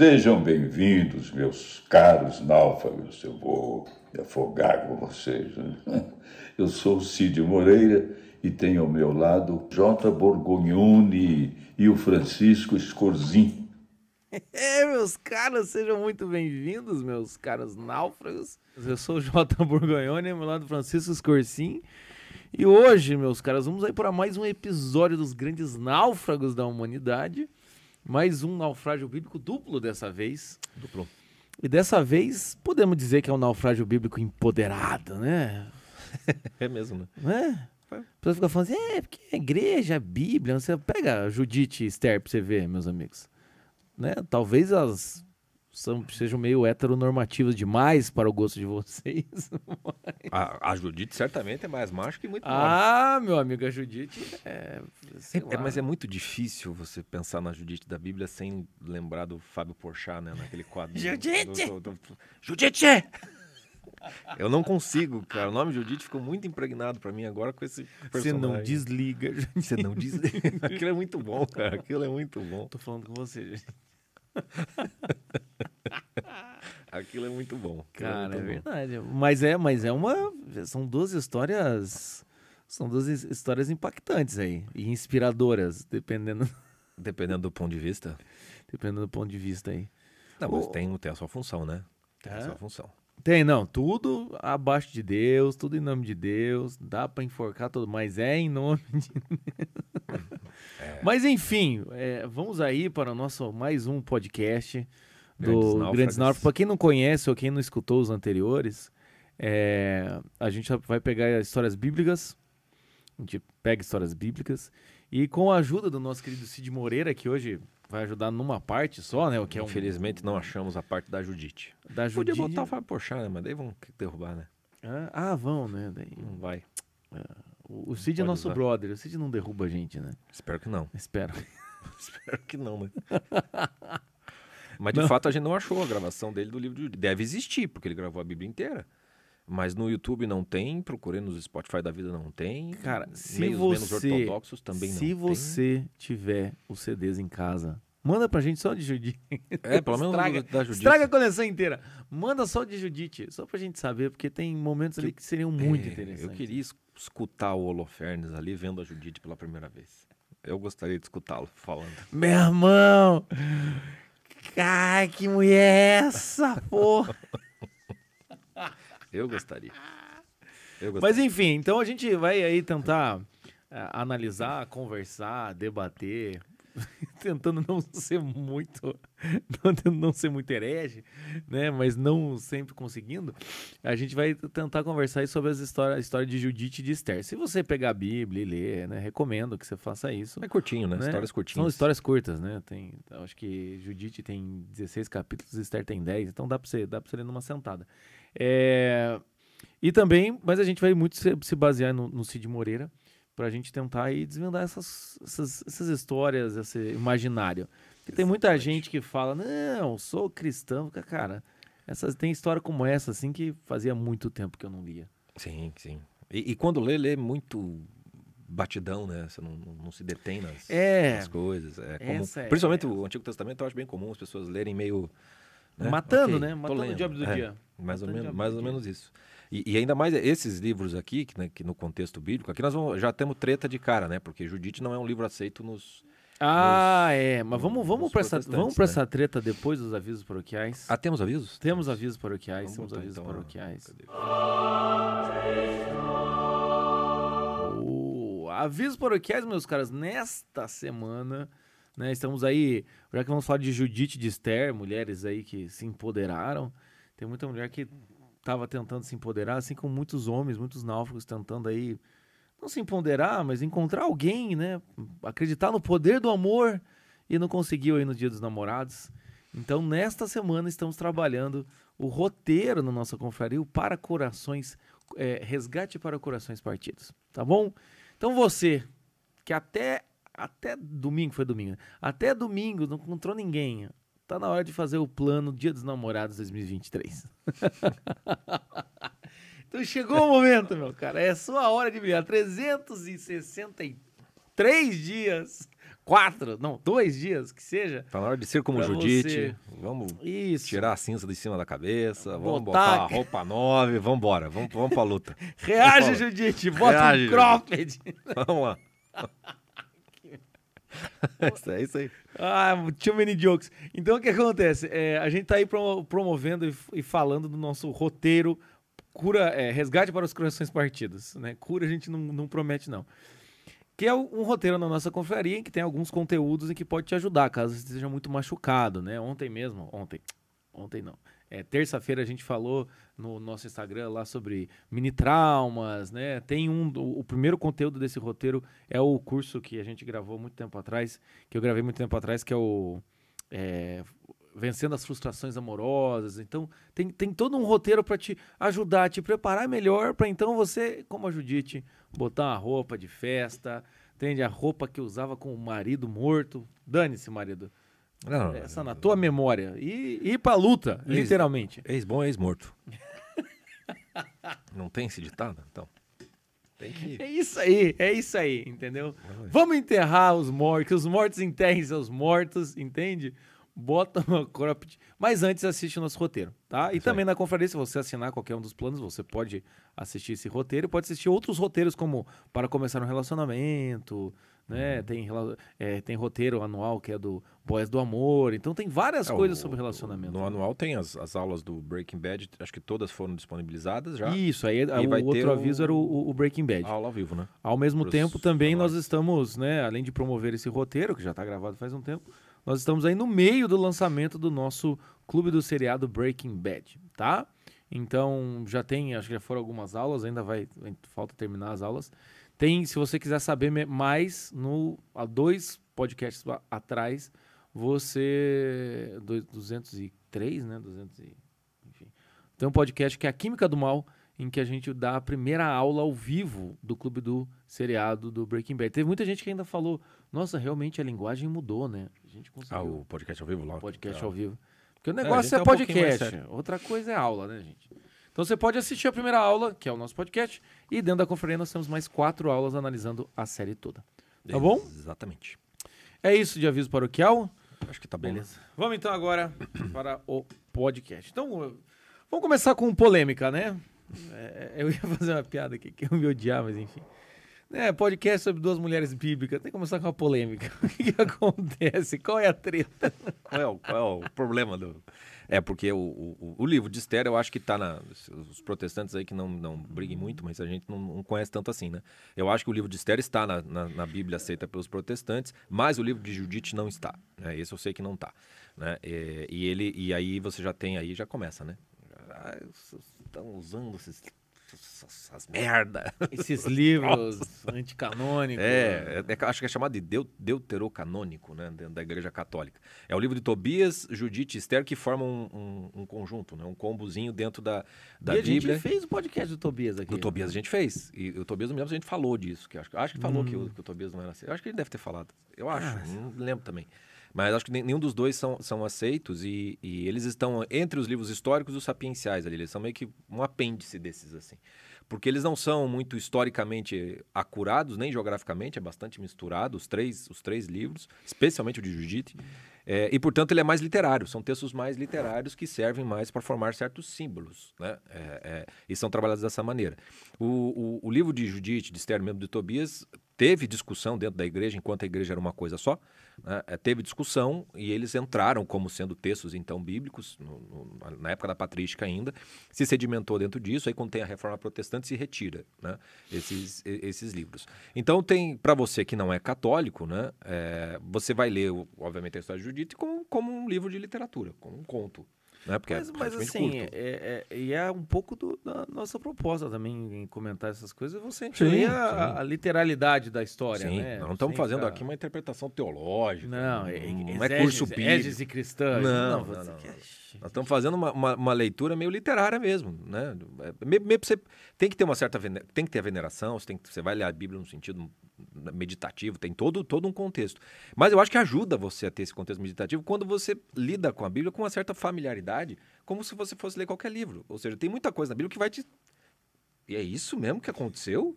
Sejam bem-vindos, meus caros náufragos. Eu vou me afogar com vocês. Né? Eu sou o Cid Moreira e tenho ao meu lado J. Borgognoni e o Francisco Scorzin. É, meus caros, sejam muito bem-vindos, meus caros náufragos. Eu sou o J. Borgognoni, ao meu lado Francisco Scorzin. E hoje, meus caras, vamos aí para mais um episódio dos grandes náufragos da humanidade. Mais um naufrágio bíblico duplo dessa vez. Duplo. E dessa vez, podemos dizer que é um naufrágio bíblico empoderado, né? É mesmo, né? É? A pessoa fica falando assim, é, porque a igreja, a Bíblia, você pega Judite e Esther pra você ver, meus amigos. Né? Talvez elas são, sejam meio heteronormativas demais para o gosto de vocês. A, a Judite certamente é mais macho que muito ah, meu amigo, a Judite é, sei É, lá. mas é muito difícil você pensar na Judite da Bíblia sem lembrar do Fábio Porchat, né? Naquele quadro. Judite! do- do- do- Judite! Eu não consigo, cara. O nome Judite ficou muito impregnado pra mim agora com esse Você personagem. não desliga. Você não diz. Aquilo é muito bom, cara. Aquilo é muito bom. Tô falando com você, gente. Aquilo é muito bom. Aquilo Cara, é bom. verdade. Mas é, mas é uma. São duas histórias. São duas his- histórias impactantes aí. E inspiradoras, dependendo, Dependendo do ponto de vista. dependendo do ponto de vista aí. Não, mas Ô. tem, tem a sua função, né? Tem a É? sua função. Tem, não. Tudo abaixo de Deus, tudo em nome de Deus. Dá pra enforcar todo, mas é em nome de Deus. Mas enfim, é, vamos aí para o nosso mais um podcast do. Grandes Náufragos. Para quem não conhece ou quem não escutou os anteriores, é, a gente vai pegar histórias bíblicas. A gente pega histórias bíblicas. E com a ajuda do nosso querido Cid Moreira, que hoje vai ajudar numa parte só, né? O que é um, Infelizmente não achamos a parte da Judite. da Podia Judite. botar o Fábio Porchat, né? Mas daí vão derrubar, né? Ah, ah, vão, né? Daí, Não vai. O, o Cid é nosso usar. brother. O Cid não derruba a gente, né? Espero que não. Espero. Espero que não, né? Mas de Não. fato a gente não achou a gravação dele do livro de. Deve existir, porque ele gravou a Bíblia inteira. Mas no YouTube não tem, procurei nos Spotify da vida não tem. Cara, se Meios menos você- ortodoxos também Se não você tiver os CDs em casa, manda pra gente só de Judite. É, pelo menos Estraga- da Judite. Estraga a coleção inteira. Manda só de Judite, só pra gente saber, porque tem momentos ali que seriam muito É, interessantes. Eu queria es- escutar o Holofernes ali vendo a Judite pela primeira vez. Eu gostaria de escutá-lo falando. Meu irmão! Ai, que mulher é essa, porra! Eu gostaria. Eu Mas gostaria. enfim, então a gente vai aí tentar eh, analisar, conversar, debater, tentando não ser muito, não, tentando não ser muito herege, né? Mas não sempre conseguindo. A gente vai tentar conversar sobre as histórias, a história de Judite e de Esther. Se você pegar a Bíblia e ler, né? Recomendo que você faça isso. É curtinho, né? né? Histórias curtinhas. São histórias curtas, né? Tem, acho que Judite tem 16 capítulos, Esther tem 10, então dá pra você, dá pra você ler numa sentada. É, e também, mas a gente vai muito se, se basear no, no Cid Moreira pra gente tentar aí desvendar essas, essas, essas histórias, esse imaginário. Porque tem muita gente que fala, não, sou cristão, cara. Essas, tem história como essa, assim, que fazia muito tempo que eu não lia. Sim, sim. E, e quando lê, lê muito batidão, né? Você não, não, não se detém nas, É. nas coisas. É comum. É- Principalmente o Antigo Testamento, eu acho bem comum as pessoas lerem meio. né? Matando, Ok, né? Matando o diabo do É, dia. Mais ou, Matando o menos, mais ou dia. menos isso. E, e ainda mais esses livros aqui, que, né, que no contexto bíblico, aqui nós vamos- já temos treta de cara, né? Porque Judite não é um livro aceito nos. Ah, é. Mas vamos, nos vamos para essa, vamos né? essa treta depois dos avisos paroquiais. Ah, temos avisos? Temos avisos paroquiais, Vamos temos avisos então, paroquiais. Oh, avisos paroquiais, meus caras, nesta semana, né? Estamos aí, já que vamos falar de Judite de Esther, mulheres aí que se empoderaram. Tem muita mulher que estava tentando se empoderar, assim como muitos homens, muitos náufragos tentando aí não se empoderar, mas encontrar alguém, né? Acreditar no poder do amor e não conseguiu aí no Dia dos Namorados. Então, nesta semana estamos trabalhando o roteiro na nossa confraria, para corações, é, resgate para corações partidos, tá bom? Então você que até até domingo foi domingo, né? até domingo não encontrou ninguém, tá na hora de fazer o plano Dia dos Namorados 2023. então chegou o momento, meu cara, é sua hora de brilhar. 363 dias, quatro, não, dois dias, que seja. Tá na hora de ser como Judite. você. Vamos Isso. tirar a cinza de cima da cabeça. Vamos Botar- botar a roupa nova vamos embora. Vamos, vamos pra luta. Reage. Judite, bota Reage, um cropped. Vamos lá. É isso aí. Ah, too many jokes. Então, o que acontece? É, a gente tá aí promo- promovendo e, e falando do nosso roteiro cura, é, resgate para os corações partidos, né? Cura a gente não, não promete, não. Que é um roteiro na nossa confraria em que tem alguns conteúdos em que pode te ajudar, caso você esteja muito machucado, né? Ontem mesmo, ontem, ontem não. É, terça-feira a gente falou no nosso Instagram lá sobre mini traumas, né? Tem um, o, o primeiro conteúdo desse roteiro é o curso que a gente gravou muito tempo atrás, que eu gravei muito tempo atrás, que é o é, Vencendo as Frustrações Amorosas. Então, tem, tem todo um roteiro para te ajudar, te preparar melhor para então você, como a Judite, botar uma roupa de festa, entende? A roupa que usava com o marido morto. Dane-se, marido. Não, Essa na tua memória. E e ir pra luta, Ex- literalmente. Ex-bom é ex-morto. Não tem esse ditado? Então. Tem que. É isso aí, é isso aí, entendeu? Vamos enterrar os mortos, que os mortos enterrem seus mortos, entende? Bota uma cropped. Mas antes assiste o nosso roteiro, tá? E Isso também na confraria, se você assinar qualquer um dos planos, você pode assistir esse roteiro e pode assistir outros roteiros, como Para Começar um Relacionamento, né? Tem, rela- é, tem roteiro anual que é do Boys do Amor. Então tem várias É, coisas o- sobre relacionamento. No anual tem as, as aulas do Breaking Bad, acho que todas foram disponibilizadas já. Isso, aí E o outro o- aviso era o, o Breaking Bad. A aula ao vivo, né? Ao mesmo pros tempo, também nós estamos, né, além de promover esse roteiro, que já está gravado faz um tempo, nós estamos aí no meio do lançamento do nosso clube do seriado Breaking Bad, tá? Então, já tem, acho que já foram algumas aulas, ainda vai, falta terminar as aulas. Tem, se você quiser saber mais, no, há dois podcasts atrás, você, dois- 203, né, 200 e, enfim. Tem um podcast que é a Química do Mal, em que a gente dá a primeira aula ao vivo do clube do seriado do Breaking Bad. Teve muita gente que ainda falou, nossa, realmente a linguagem mudou, né? A gente conseguiu Ah, o podcast ao vivo lá. podcast Ah. ao vivo. Porque o a negócio é, é um podcast, outra coisa é aula, né, gente? Então você pode assistir a primeira aula, que é o nosso podcast, e dentro da conferência nós temos mais quatro aulas analisando a série toda. Tá bom? Exatamente. É isso de aviso paroquial. Acho que tá bom. né? Beleza. Vamos então agora para o podcast. Então, vamos começar com polêmica, né? É, eu ia fazer uma piada aqui que eu me odiar, mas enfim. É, podcast sobre duas mulheres bíblicas. Tem que começar com uma polêmica. O que, que acontece? Qual é a treta? Qual é, o, qual é o problema do. É, porque o, o, o livro de Esther, eu acho que tá na. Os protestantes aí que não, não briguem muito, mas a gente não, não conhece tanto assim, né? Eu acho que o livro de Esther está na, na, na Bíblia aceita pelos protestantes, mas o livro de Judite não está. Né? Esse eu sei que não está. Né? E, e ele, e aí você já tem aí, já começa, né? Ah, Estão usando esses, essas merda. Esses livros anticanônicos. É, é- é- acho que é chamado de deu, deuterocanônico, né, dentro da Igreja Católica. É o livro de Tobias, Judite e Esther que formam um, um- um conjunto, né, um combozinho dentro da, da e a Bíblia. gente fez o podcast do Tobias aqui. Do Tobias a gente fez. E o Tobias, não me lembro se a gente falou disso. Que acho, acho que falou que, Hum. o, que o Tobias não era assim. Eu acho que ele deve ter falado. Eu acho, Ah, não lembro também. Mas acho que nenhum dos dois são, são aceitos e, e eles estão entre os livros históricos e os sapienciais ali. Eles são meio que um apêndice desses, assim. Porque eles não são muito historicamente acurados, nem geograficamente, é bastante misturado, os três, os três livros, especialmente o de Judite. É, e, portanto, ele é mais literário. São textos mais literários que servem mais para formar certos símbolos. Né? É, é, e são trabalhados dessa maneira. O, o, o livro de Judite, de Esther, mesmo de Tobias, teve discussão dentro da igreja, enquanto a igreja era uma coisa só. Né? É, teve discussão e eles entraram como sendo textos, então, bíblicos, no- no- na época da patrística ainda. Se sedimentou dentro disso, aí quando tem a reforma protestante, se retira né? esses, esses livros. Então, tem para você que não é católico, né? é, você vai ler, obviamente, a história de Judite como, como um livro de literatura, como um conto. Né? Porque Mas, é mas assim, curto. é, é- e é um pouco do- da nossa proposta também em comentar essas coisas, você Sim, a, a literalidade da história, Sim, né? não estamos fazendo aqui uma interpretação teológica. Não, não é, é curso bíblico. Égese cristã. Não, não, não. quer- Nós estamos fazendo uma, uma, uma leitura meio literária mesmo, né? É, meio- você, tem que ter uma certa tem que ter a veneração, você, tem que- você vai ler a Bíblia no sentido meditativo, tem todo, todo um contexto. Mas eu acho que ajuda você a ter esse contexto meditativo quando você lida com a Bíblia com uma certa familiaridade, como se você fosse ler qualquer livro. Ou seja, tem muita coisa na Bíblia que vai te E é isso mesmo que aconteceu?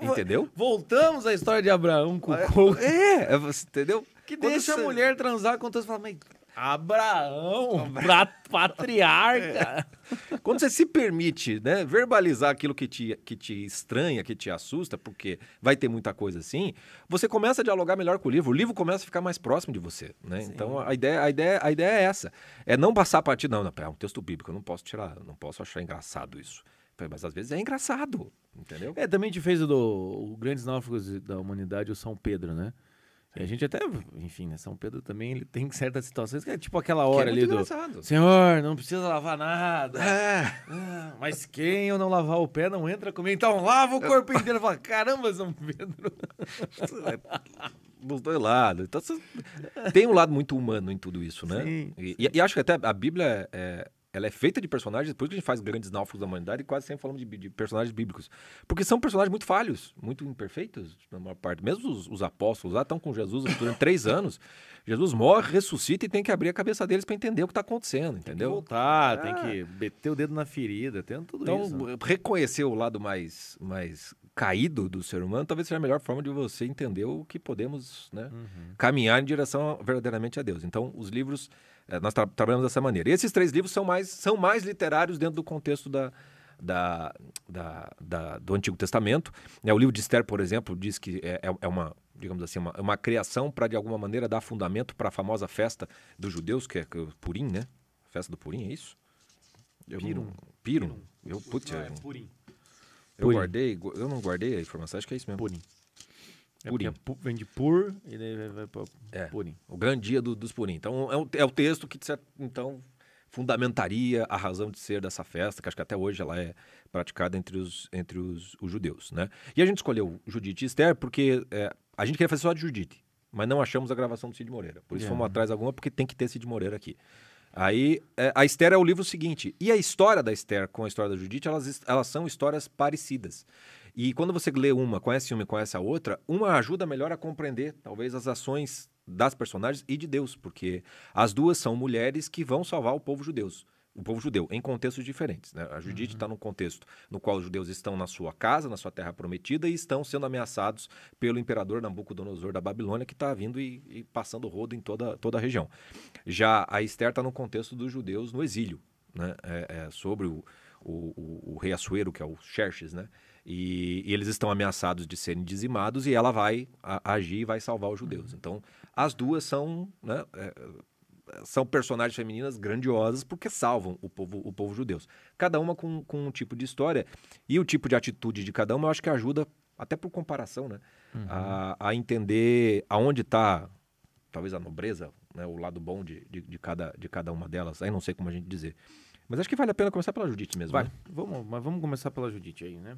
Entendeu? Voltamos à história de Abraão com o coco. É, é, você entendeu? Que Quando deixa você- a mulher transar com e fala, mas Abraão, patriarca. Quando você se permite né, verbalizar aquilo que te, que te estranha, que te assusta, porque vai ter muita coisa assim, você começa a dialogar melhor com o livro. O livro começa a ficar mais próximo de você. Né? Então a ideia, a, ideia, a ideia é essa. É não passar a partir, não, não, é um texto bíblico, eu não posso tirar, não posso achar engraçado isso. Mas às vezes é engraçado, entendeu? É, também te fez o, do, o Grandes Náufragos da Humanidade, o São Pedro, né? E a gente até, enfim, né? São Pedro também ele tem certas situações que é tipo aquela Que hora é ali muito do. engraçado. Senhor, não precisa lavar nada. É. Ah, mas quem eu não lavar o pé não entra comigo. Então lava o corpo inteiro. Fala, caramba, São Pedro. dos dois lados. Então, tem um lado muito humano em tudo isso, né? Sim, e, e- e acho que até a Bíblia é, ela é feita de personagens, por isso que a gente faz grandes náufragos da humanidade e quase sempre falamos de, de personagens bíblicos. Porque são personagens muito falhos, muito imperfeitos, na maior parte. Mesmo os, os apóstolos lá estão com Jesus durante três anos. Jesus morre, ressuscita e tem que abrir a cabeça deles para entender o que está acontecendo, entendeu? Voltar, tem Ah. que meter o dedo na ferida, tem tudo Então, isso. né? reconhecer o lado mais, mais caído do ser humano talvez seja a melhor forma de você entender o que podemos né, Uhum. caminhar em direção verdadeiramente a Deus. Então, os livros, eh, nós tra trabalhamos dessa maneira. E esses três livros são mais, são mais literários dentro do contexto da, da, da- da- do Antigo Testamento. Né, o livro de Esther, por exemplo, diz que é, é- é uma, digamos assim, uma, uma criação para, de alguma maneira, dar fundamento para a famosa festa dos judeus, que é é o Purim, né? Festa do Purim, é isso? Eu não- Pirum. Pirum. Eu, putz, Não, é eu- purim. eu guardei, gu- eu não guardei a informação, acho que é isso mesmo. Purim. É Purim. é vem de pur e daí vai, pra É. purim. O grande dia do- dos Purim. Então, é o, é o texto que, então, fundamentaria a razão de ser dessa festa, que acho que até hoje ela é praticada entre os, entre os, os judeus, né? E a gente escolheu Judite e Esther porque é, a gente queria fazer só de Judite, mas não achamos a gravação do Cid Moreira. Por isso É. fomos atrás de alguma, porque tem que ter Cid Moreira aqui. Aí, é, a Esther é o livro seguinte. E a história da Esther com a história da Judite, elas, elas são histórias parecidas. E quando você lê uma, conhece uma e conhece a outra, uma ajuda melhor a compreender, talvez, as ações das personagens e de Deus, porque as duas são mulheres que vão salvar o povo judeus. O povo judeu, em contextos diferentes. Né? A Judite está num contexto no qual os judeus estão na sua casa, na sua terra prometida, e estão sendo ameaçados pelo imperador Nabucodonosor da Babilônia, que está vindo e, e passando rodo em toda, toda a região. Já a Esther está no contexto dos judeus no exílio, né? É, é sobre o, o, o, o rei Assuero, que é o Xerxes, né? E, e eles estão ameaçados de serem dizimados e ela vai a- agir e vai salvar os judeus. Então, as duas são, né, é, são personagens femininas grandiosas porque salvam o povo, o povo judeu. Cada uma com, com um tipo de história e o tipo de atitude de cada uma eu acho que ajuda, até por comparação, né, a, a entender aonde está, talvez a nobreza, né, o lado bom de, de, de cada, de cada uma delas. Aí não sei como a gente dizer. Mas acho que vale a pena começar pela Judite mesmo. Vai, né? vamos, mas vamos começar pela Judite aí, né?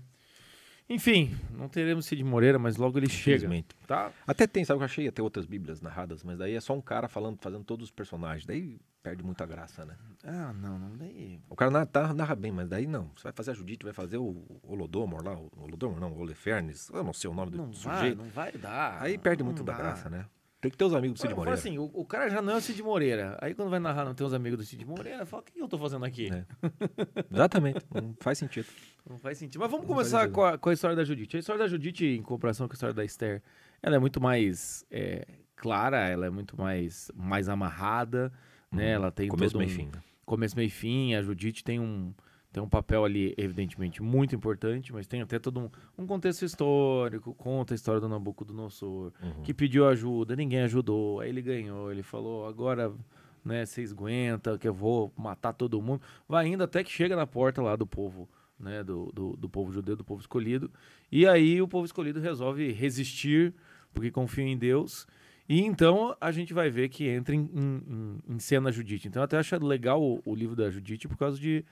Enfim, não teremos Cid Moreira, mas logo ele chega, tá? Até tem, sabe que eu achei até outras bíblias narradas, mas daí é só um cara falando, fazendo todos os personagens. Daí perde muita graça, né? Ah, não, não daí. O cara narra, tá- narra bem, mas daí não. Você vai fazer a Judite, vai fazer o Holodomor lá, o Holodomor não, o Holofernes, eu não sei o nome do Não vai, sujeito. não vai dar. Aí perde muito da dá. graça, né? Tem que ter os amigos do Cid Moreira. assim, o, o cara já não é o Cid Moreira. Aí quando vai narrar não tem os amigos do Cid Moreira, fala, o que eu tô fazendo aqui? É. Exatamente, não faz sentido. Não faz sentido. Mas vamos Não começar com a, com a história da Judite. A história da Judite, em comparação com a história da Esther, ela é muito mais é, clara, ela é muito mais, mais amarrada, né? Ela tem Começo, meio um, fim. né? começo, meio fim. A Judite tem um, tem um papel ali, evidentemente, muito importante, mas tem até todo um, um contexto histórico, conta a história do Nabucodonosor, Uhum. que pediu ajuda, ninguém ajudou, aí ele ganhou, ele falou, agora, né, vocês aguentam, que eu vou matar todo mundo. Vai indo até que chega na porta lá do povo, né, do, do, do povo judeu, do povo escolhido, e aí o povo escolhido resolve resistir, porque confia em Deus, e então a gente vai ver que entra em, em, em cena a Judite. Então eu até acho legal o, o livro da Judite por causa de.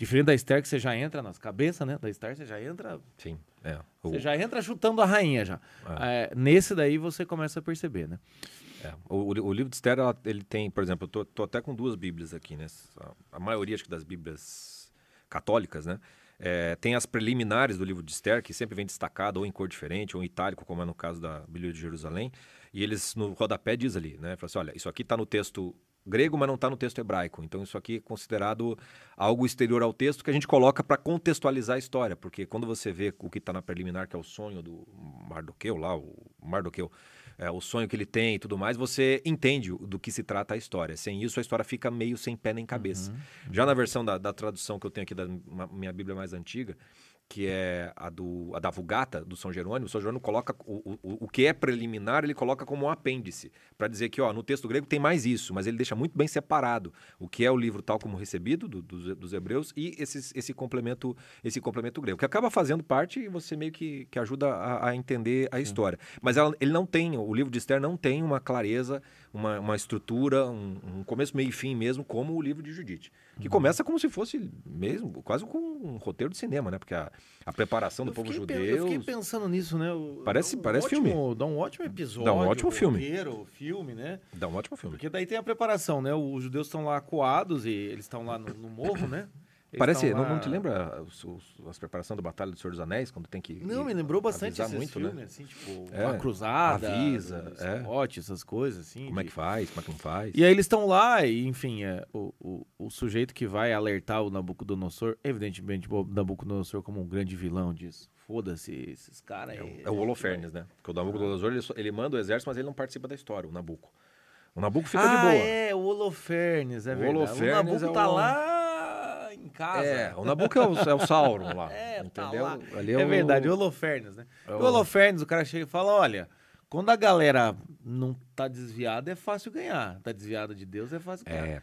Diferente da Esther, que você já entra nas cabeças, né? Da Esther, você já entra. Sim, é. O, Você já entra chutando a rainha já. É, nesse daí você começa a perceber, né? é. O, o- livro de Esther, ela- ele tem, por exemplo, eu tô, tô até com duas bíblias aqui, né? A, a maioria, acho que das bíblias católicas, né? É, tem as preliminares do livro de Esther, que sempre vem destacado ou em cor diferente, ou em itálico, como é no caso da Bíblia de Jerusalém. E eles, no rodapé, diz ali, né? Fala assim, olha, isso aqui está no texto grego, mas não está no texto hebraico. Então isso aqui é considerado algo exterior ao texto que a gente coloca para contextualizar a história, porque quando você vê o que está na preliminar, que é o sonho do Mardoqueu lá, o Mardoqueu, é, o sonho que ele tem e tudo mais, você entende do que se trata a história. Sem isso, a história fica meio sem pé nem cabeça. Uhum. Já na versão da, da, tradução que eu tenho aqui da minha Bíblia mais antiga, que é a, do, a da Vulgata, do São Jerônimo, o São Jerônimo coloca o, o, o que é preliminar, ele coloca como um apêndice, para dizer que ó, no texto grego tem mais isso, mas ele deixa muito bem separado o que é o livro tal como recebido do, do, dos hebreus e esse, esse, complemento esse complemento grego, que acaba fazendo parte e você meio que, que ajuda a, a entender a história. Mas ela, ele não tem, o livro de Esther não tem uma clareza, uma, uma estrutura, um, um começo, meio e fim mesmo, como o livro de Judite que começa como se fosse mesmo, quase com um roteiro de cinema, né? Porque a, a preparação do povo judeu. Eu fiquei pensando nisso, né? Parece um parece ótimo, filme. Dá um ótimo episódio. Dá um ótimo filme. Roteiro, filme, né? Dá um ótimo filme. Porque daí tem a preparação, né? Os judeus estão lá coados e eles estão lá no, no morro, né? Parece, não, lá... não, te lembra os, os, as preparações da Batalha do Senhor dos Anéis, quando tem que. Não, me lembrou bastante esse muito, filme, né? assim, tipo, é, uma cruzada, avisa, é. Essas coisas, assim. Como de... é que faz, como é que não faz. E aí eles estão lá, e enfim, é, o, o, o, sujeito que vai alertar o Nabucodonosor, evidentemente, o Nabucodonosor como um grande vilão disso. Foda-se esses caras aí. É, é, o Holofernes, né? Porque o Nabucodonosor, ele, ele manda o exército, mas ele não participa da história, o Nabuco. O Nabuco fica ah, de boa. é, o Holofernes, é o verdade. Holofernes o Nabuco é tá lá em casa. É, o Nabucco é o, é o Sauron lá. É, tá entendeu? Tá lá. Ali é, é o... verdade, o Holofernes, né? É o... o Holofernes, o cara chega e fala: olha, quando a galera não tá desviada, é fácil ganhar. Tá desviada de Deus, é fácil ganhar. É.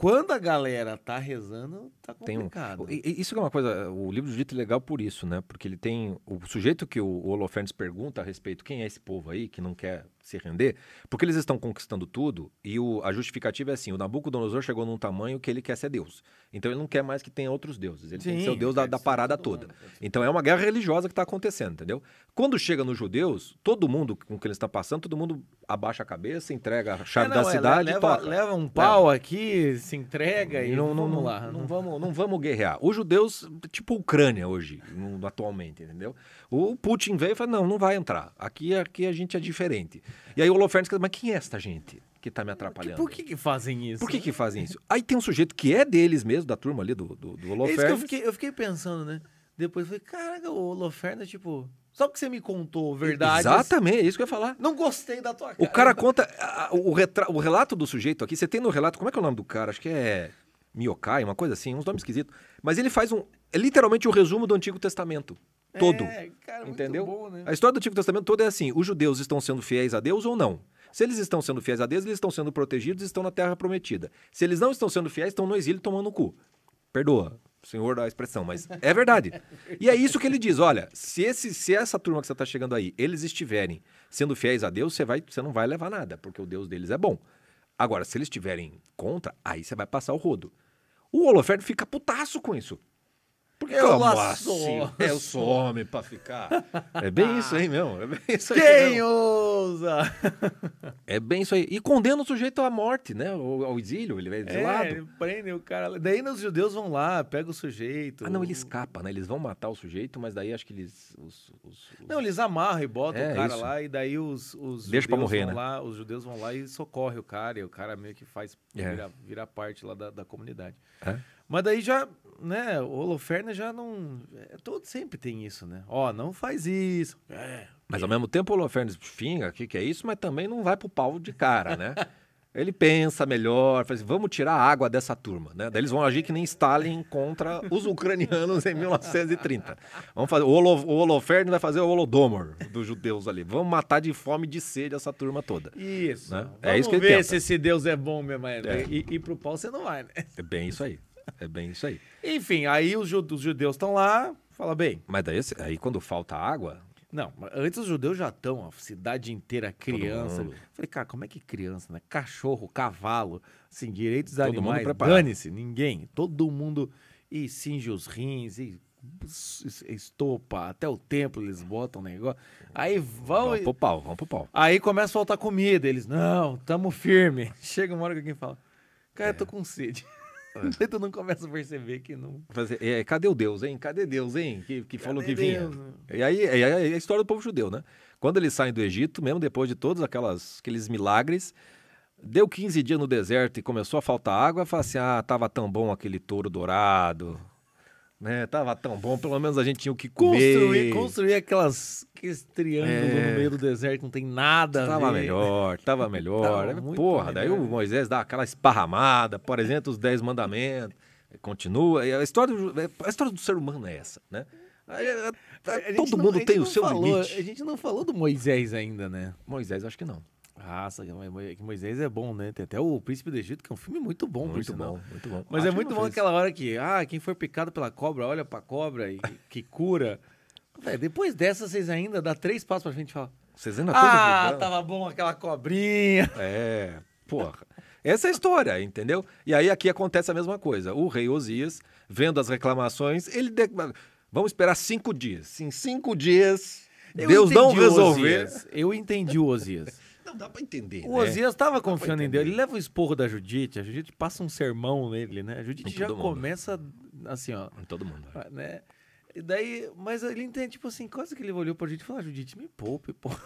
Quando a galera tá rezando, tá complicado. Tem um, isso é uma coisa, o livro de Judite é legal por isso, né? Porque ele tem o sujeito que o, o Holofernes pergunta a respeito, quem é esse povo aí que não quer se render, porque eles estão conquistando tudo e o, a justificativa é assim: o Nabucodonosor chegou num tamanho que ele quer ser Deus. Então ele não quer mais que tenha outros deuses. Ele Sim, tem que ser o Deus da, da parada toda. Então é uma guerra religiosa que está acontecendo, entendeu? Quando chega nos judeus, todo mundo com que eles estão passando, todo mundo abaixa a cabeça, entrega a chave é, não, da é, cidade leva, e toca. Leva um pau é. aqui, se entrega e não, não vamos lá. Não, não, vamos, não vamos guerrear. Os judeus, tipo Ucrânia hoje, atualmente, entendeu? O Putin veio e falou: não, não vai entrar. Aqui, aqui a gente é diferente. E aí o Holofernes mas quem é esta gente? que está me atrapalhando. Por que, que fazem isso? Por que, que fazem isso? Aí tem um sujeito que é deles mesmo, da turma ali, do, do, do Holofernes. É eu, fiquei, eu fiquei pensando, né? Depois eu falei, caraca, o Holofernes, tipo, só porque você me contou verdade. Exatamente, é isso que eu ia falar. Não gostei da tua cara. O cara conta. A, o, retra, o relato do sujeito aqui, você tem no relato, como é que é o nome do cara? Acho que é. Miokai, uma coisa assim, uns nomes esquisitos. Mas ele faz um. É literalmente o um resumo do Antigo Testamento. Todo. É, cara, entendeu? Bom, né? A história do Antigo Testamento toda é assim: os judeus estão sendo fiéis a Deus ou não? Se eles estão sendo fiéis a Deus, eles estão sendo protegidos e estão na terra prometida. Se eles não estão sendo fiéis, estão no exílio tomando o cu. Perdoa, senhor da expressão, mas é verdade. E é isso que ele diz: olha, se, esse, se essa turma que você está chegando aí, eles estiverem sendo fiéis a Deus, você, vai, você não vai levar nada, porque o Deus deles é bom. Agora, se eles estiverem contra, aí você vai passar o rodo. O Holofernes fica putaço com isso. Porque eu como assim? Eu sou homem pra ficar. É bem isso aí mesmo. É bem isso aí Quem mesmo. ousa? É bem isso aí. E condena o sujeito à morte, né? Ao, ao exílio, ele vai exilado. É, prende o cara. Daí os judeus vão lá, pega o sujeito. Ah, não, ele escapa, né? Eles vão matar o sujeito, mas daí acho que eles. Os, os, os... Não, eles amarram e botam é, o cara isso. lá, e daí os, os Deixa pra morrer, né? lá, os judeus vão lá e socorre o cara, e o cara meio que faz é. virar, virar parte lá da, da comunidade. É. Mas daí já, né, o Holofernes já não. É, todo sempre tem isso, né? Ó, não faz isso. É, mas ao mesmo tempo o Holofernes finga o que, que é isso, mas também não vai pro pau de cara, né? Ele pensa melhor, faz assim, vamos tirar a água dessa turma, né? Daí eles vão agir que nem Stalin contra os ucranianos em 1930. Vamos fazer, o, Holo, o Holofernes vai fazer o Holodomor dos judeus ali. Vamos matar de fome e de sede essa turma toda. Isso. Né? é isso que ele ver tenta. se esse Deus é bom mesmo. É. E, e pro pau você não vai, né? É bem isso aí. É bem isso aí. Enfim, aí os, judeus estão lá, fala bem. Mas daí, aí quando falta água, não, antes os judeus já estão, a cidade inteira, criança. Falei, cara, como é que criança, né? Cachorro, cavalo, assim, direitos Todo animais, dane-se, ninguém. Todo mundo, e cinge os rins, e estopa, até o templo eles botam o negócio. Aí vão. Vamos pro pau, vamos pro pau. Aí começa a faltar comida. Eles, não, tamo firme. Chega uma hora que alguém fala, cara, é. eu tô com sede. É. tu não começa a perceber que não. Fazer, é, cadê o Deus, hein? Cadê Deus, hein? Que, que falou que vinha. Deus? E aí é, é a história do povo judeu, né? Quando eles saem do Egito, mesmo depois de todos aquelas, aqueles milagres, Deu 15 dias no deserto e começou a faltar água, fala assim: ah, tava tão bom aquele touro dourado. Né? Tava tão bom, pelo menos a gente tinha o que comer. Construir, construir aquelas, aqueles triângulos É. no meio do deserto, não tem nada a Tava ver. melhor, tava melhor. Tava Porra, daí melhor. o Moisés dá aquela esparramada, por exemplo, os Dez Mandamentos. Continua. A história, do, a história do ser humano é essa, né? É, A gente Todo não- mundo a tem o seu falou- limite. A gente não falou do Moisés ainda, né? Moisés, acho que não. Raça, que Mo- que Moisés é bom, né? Tem até o Príncipe do Egito, que é um filme muito bom, Muito bom, muito bom. Mas Acho é muito bom fez. aquela hora que, ah, quem for picado pela cobra, olha pra cobra e que cura. Depois dessa, vocês ainda dá três passos pra frente e falam, Vocês ainda ah, tava bom aquela cobrinha. É, porra. Essa é a história, entendeu? E aí aqui acontece a mesma coisa. O rei Osias, vendo as reclamações, ele. de- Vamos esperar cinco dias. Em cinco dias, Eu Deus não resolver. Osias. Eu entendi o Osias. Não dá pra entender. O né? Osias tava confiando em. Deus. Ele leva o esporro da Judite, a Judite passa um sermão nele, né? A Judite Em já mundo. começa assim, ó. Em todo mundo. né? E daí, mas ele entende, tipo assim, quase que ele olhou pra Judite e falou, ah, Judite, me poupe, pô.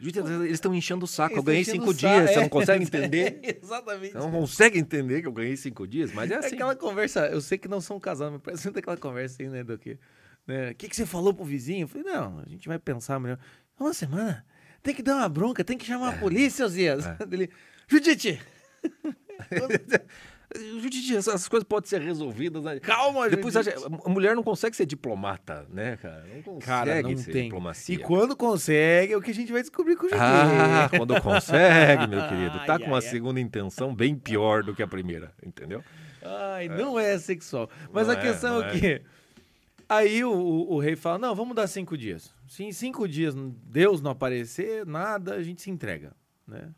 Eles estão enchendo o saco. Eu ganhei cinco dias. Você é. não consegue entender? Exatamente. Você não consegue entender que eu ganhei cinco dias? Mas é assim. Aquela conversa, eu sei que não são casados, mas parece muito aquela conversa aí, né, do que... né, O que, que você falou pro vizinho? Eu falei, não, a gente vai pensar melhor. Uma semana, tem que dar uma bronca, tem que chamar a polícia, Osias. Ele, Judite, Judite, essas coisas podem ser resolvidas. Né? calma, Depois Judite. a, mulher não consegue ser diplomata, né, cara? Não consegue Cara, não ser tem. diplomacia. E quando consegue, é o que a gente vai descobrir com o Judite. Ah, quando consegue, meu querido. Tá Ai, com uma ai, ai. segunda intenção bem pior do que a primeira, entendeu? Ai, não é sexual. Mas Não a é, questão não é que. Aí o, o, o rei fala: não, vamos dar cinco dias. Se em cinco dias Deus não aparecer, nada, a gente se entrega. Né?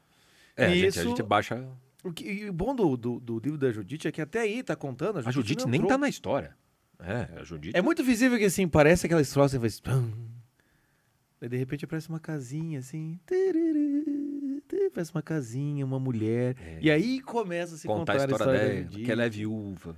É, a gente, a Isso- gente baixa. O, que, e o bom do, do, do livro da Judite é que até aí tá contando. A Judite não nem entrou. tá na história. É, a Judite. É muito visível que assim, parece aquela história, você faz. Daí de repente aparece uma casinha assim. Parece uma casinha, uma mulher. É. E aí começa a se contar contar, a história da dela, Judite, que ela é viúva,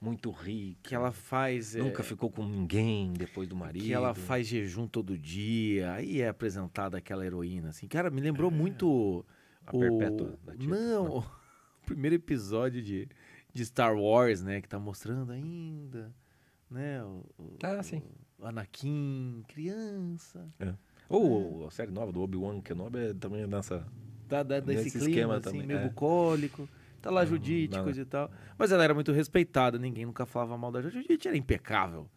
muito rica. que ela faz. é, Nunca ficou com ninguém depois do marido. que ela faz jejum todo dia. Aí é apresentada aquela heroína, assim. Cara, me lembrou muito. É. A Perpétua da Tia, Não, o primeiro episódio de, de Star Wars, né? Que tá mostrando ainda, né? O, o- Ah, sim. o Anakin, criança. Ou a série nova do Obi-Wan Kenobi é também nessa. Tá, da, desse clima, esquema assim, também, meio é. bucólico. Tá lá Judite, coisa e tal. Mas ela era muito respeitada, ninguém nunca falava mal da Judite. Judite era impecável.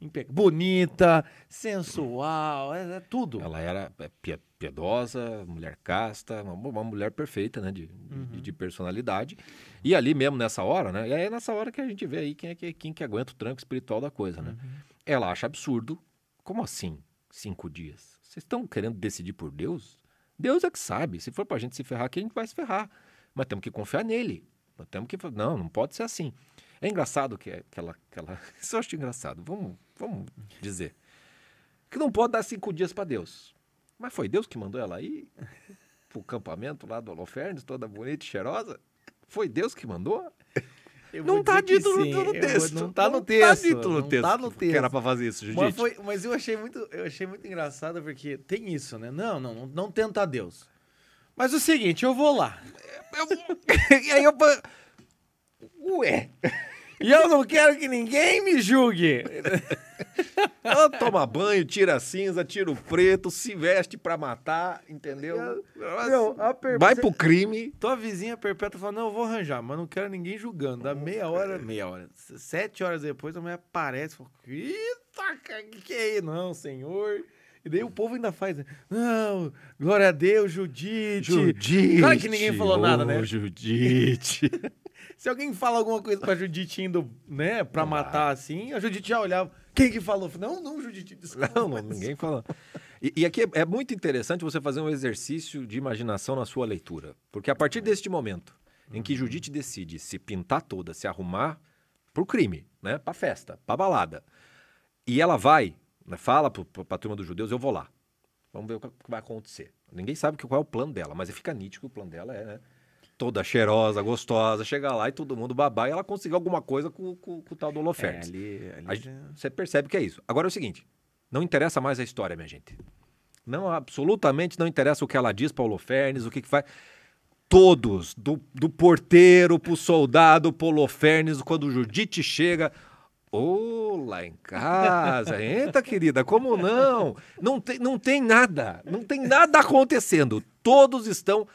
Impe- Bonita, sensual, é, é tudo. Ela era é, pie- piedosa, mulher casta, uma, uma mulher perfeita, né? De, Uhum. de, de personalidade. E ali mesmo nessa hora, né? E aí é nessa hora que a gente vê aí quem é que, quem que aguenta o tranco espiritual da coisa, né? Uhum. Ela acha absurdo. Como assim? Cinco dias? Vocês estão querendo decidir por Deus? Deus é que sabe. Se for pra gente se ferrar aqui, a gente vai se ferrar. Mas temos que confiar nele. Nós temos que. Não, não pode ser assim. É engraçado que, que, ela, que ela. Isso eu acho engraçado. Vamos, vamos dizer. Que não pode dar cinco dias para Deus. Mas foi Deus que mandou ela ir pro campamento lá do Holofernes, toda bonita e cheirosa? Foi Deus que mandou? Eu Não tá que dito no, no eu texto. Não tá no Não texto. Tá dito no não texto. Tá no Que era texto. pra fazer isso, Judite. Mas, foi- mas eu achei muito, eu achei muito engraçado porque tem isso, né? Não, não, não, não tenta Deus. Mas o seguinte, eu vou lá. Eu e aí eu. Ué. E eu não quero que ninguém me julgue. Ela toma banho, tira a cinza, tira o preto, se veste pra matar, entendeu? Meu, Vai pro crime. Tua vizinha perpétua fala: Não, eu vou arranjar, mas não quero ninguém julgando. Dá meia hora, meia hora. Sete horas depois a mulher aparece. Fala, Eita, que que é isso? Não, senhor. E daí o povo ainda faz. né? Não, glória a Deus, Judite. Judite. Claro que ninguém falou nada, né? Judite. Se alguém fala alguma coisa pra Judite indo, né, pra Não matar assim, a Judite já olhava. Quem que falou? Não, não, Judite, desculpa. Não, mas- ninguém fala. E, e aqui é, é muito interessante você fazer um exercício de imaginação na sua leitura. Porque a partir deste momento em que Judite decide se pintar toda, se arrumar pro crime, né? Pra festa, pra balada. E ela vai, fala pro, pro, pra turma dos judeus, eu vou lá. Vamos ver o que vai acontecer. Ninguém sabe que- qual é o plano dela, mas fica nítido que o plano dela é, né? Toda cheirosa, gostosa, chegar lá e todo mundo babar e ela conseguir alguma coisa com, com- com o tal do É, Holofernes. ali, ali A já- Você percebe que é isso. Agora é o seguinte: não interessa mais a história, minha gente. Não, absolutamente não interessa o que ela diz para Holofernes, o que, que faz. Todos, do, do porteiro pro soldado, pro Holofernes, quando o Judite chega. Ô, lá em casa, entra, querida, como não? Não tem, não tem nada, não tem nada acontecendo. Todos estão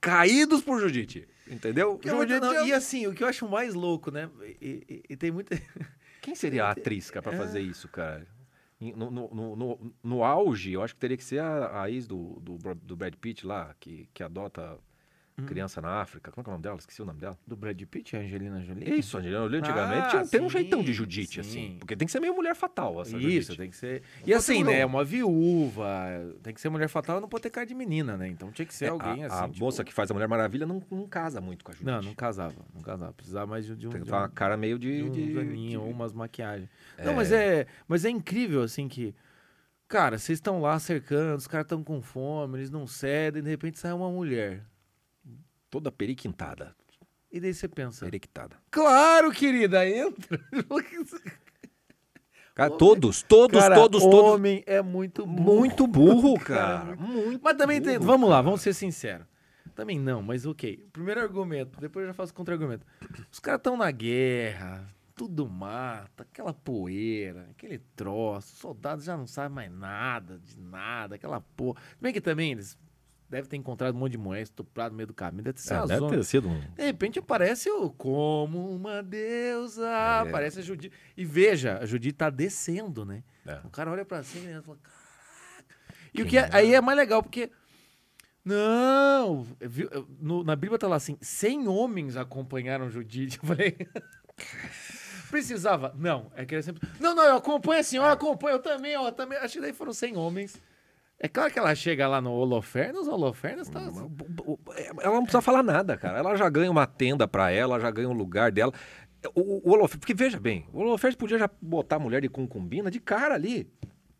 caídos por Judite, entendeu? É Judite não, é- E assim, o que eu acho mais louco, né? E, e- e tem muita. Quem seria a atriz cara, pra fazer isso, cara? No, no, no, no- auge, eu acho que teria que ser a, a ex do, do, do Brad Pitt lá, que, que adota criança na África. Como é que é o nome dela? Esqueci o nome dela. Do Brad Pitt, a Angelina Jolie? Isso, Angelina Jolie antigamente Ah, tinha- tem um sim, jeitão de Judite, sim. assim. Porque tem que ser meio mulher fatal, essa Isso, Judite. tem que ser. E assim, né? mulher. Uma viúva. Tem que ser mulher fatal não pode ter cara de menina, né? Então tinha que ser É, alguém a, assim. a tipo- moça que faz a Mulher Maravilha não, não casa muito com a Judite. Não, não casava. Não casava. Precisava mais de, um. Tem que ter uma um- cara meio de... de um de- de- ou umas maquiagens. Não, mas é, mas é incrível, assim, que. Cara, vocês estão lá cercando, os caras estão com fome, eles não cedem, de repente sai uma mulher. Toda periquintada. E daí você pensa. Periquitada. Claro, querida, entra. Cara, Homem- todos, todos, Cara, todos, todos. Homem é muito burro. Muito burro, Cara, cara. Muito Mas também tem. burro, Vamos lá, vamos ser sinceros. Também não, mas ok. Primeiro argumento, depois eu já faço contra-argumento. Os caras estão na guerra, tudo mata, aquela poeira, aquele troço, os soldados já não sabem mais nada, de nada, aquela porra. Bem que também eles devem ter encontrado um monte de mulher estuprada no meio do caminho, deve ter É, sido deve ter sido um... De repente aparece o como uma deusa, É. aparece a Judite. E veja, a Judite tá descendo, né? É. O cara olha pra cima e fala, caraca. E o que é- aí é mais legal, porque. Não! viu, no- na Bíblia tá lá assim: 100 homens acompanharam Judite. Eu falei. Precisava? Não. É que ele sempre. Não, não, eu acompanho a senhora, eu acompanho, eu também, ó, também. Acho que daí foram 100 homens. É claro que ela chega lá no Holofernes, o Holofernes tá. Ela não precisa falar nada, cara. Ela já ganha uma tenda pra ela, já ganha um lugar dela. O, o Holofernes, porque veja bem, o Holofernes podia já botar a mulher de concubina de cara ali.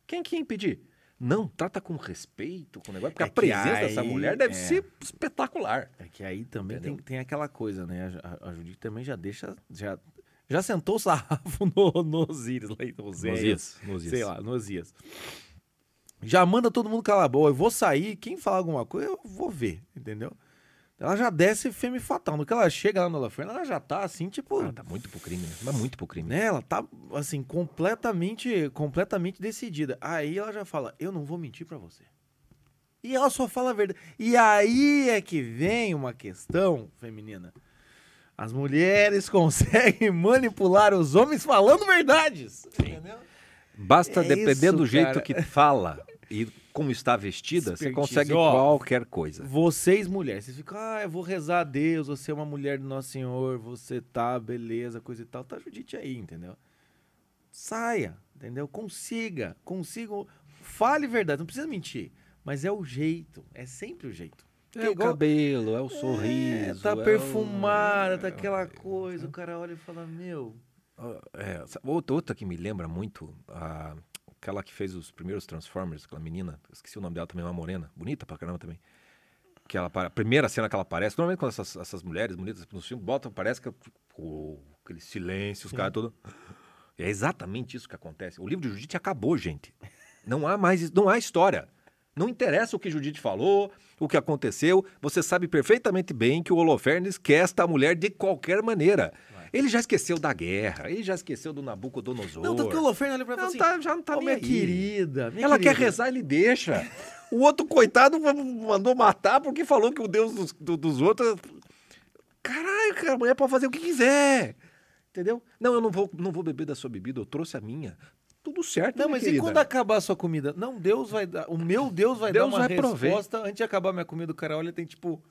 Quem que ia impedir? Não, trata com respeito, com negócio, porque É a presença dessa aí- mulher deve é. ser espetacular. É que aí também tem, tem aquela coisa, né? A, a, a Judite também já deixa. Já, já sentou o sarrafo no, no Osíris, lá em nosias. Sei lá, no Osias. Já manda todo mundo calar a boca. Eu vou sair, quem falar alguma coisa, eu vou ver, entendeu? Ela já desce fêmea fatal. No que ela chega lá no Holofernes, ela já tá assim, tipo. Ah, tá muito pro crime, né? Mas muito pro crime. né? Ela tá, assim, completamente, completamente decidida. Aí ela já fala, eu não vou mentir pra você. E ela só fala a verdade. E aí é que vem uma questão feminina. As mulheres conseguem manipular os homens falando verdades. Entendeu? Basta É depender isso, do jeito cara. que fala e como está vestida, você consegue Ó, qualquer coisa. Vocês, mulheres, vocês ficam, ah, eu vou rezar a Deus, você é uma mulher do Nosso Senhor, você tá, beleza, coisa e tal. Tá Judite aí, entendeu? Saia, entendeu? Consiga, consiga. Fale verdade, não precisa mentir. Mas é o jeito, é sempre o jeito. É o cabelo, é o sorriso. É, tá é o- perfumada, tá aquela coisa. O cara olha e fala, meu. É, outra, que me lembra muito, a- aquela que fez os primeiros Transformers, aquela menina, esqueci o nome dela também, uma morena, bonita pra caramba também. Que ela, a primeira cena que ela aparece, normalmente quando essas, essas mulheres bonitas no filme botam, parece que oh, aquele silêncio, os caras todos. É exatamente isso que acontece. O livro de Judite acabou, gente. Não há mais, não há história. Não interessa o que Judite falou, o que aconteceu. Você sabe perfeitamente bem que o Holofernes quer esta mulher de qualquer maneira. Ele já esqueceu da guerra, ele já esqueceu do Nabucodonosor. Não, tanto que o Holofernes olha pra ela e fala tá- assim, já não tá "Ô, nem minha aí." querida, minha Ela querida. quer rezar, ele deixa. O outro coitado mandou matar porque falou que o Deus dos, do- dos outros. Caralho, cara, a mulher pode fazer o que quiser. Entendeu? Não, eu não vou, não vou beber da sua bebida, eu trouxe a minha. Tudo certo, Não, mas e querida. quando acabar a sua comida? Não, Deus vai dar. O meu Deus vai Deus dar uma vai prover. resposta antes de acabar minha comida. O cara olha tem tipo.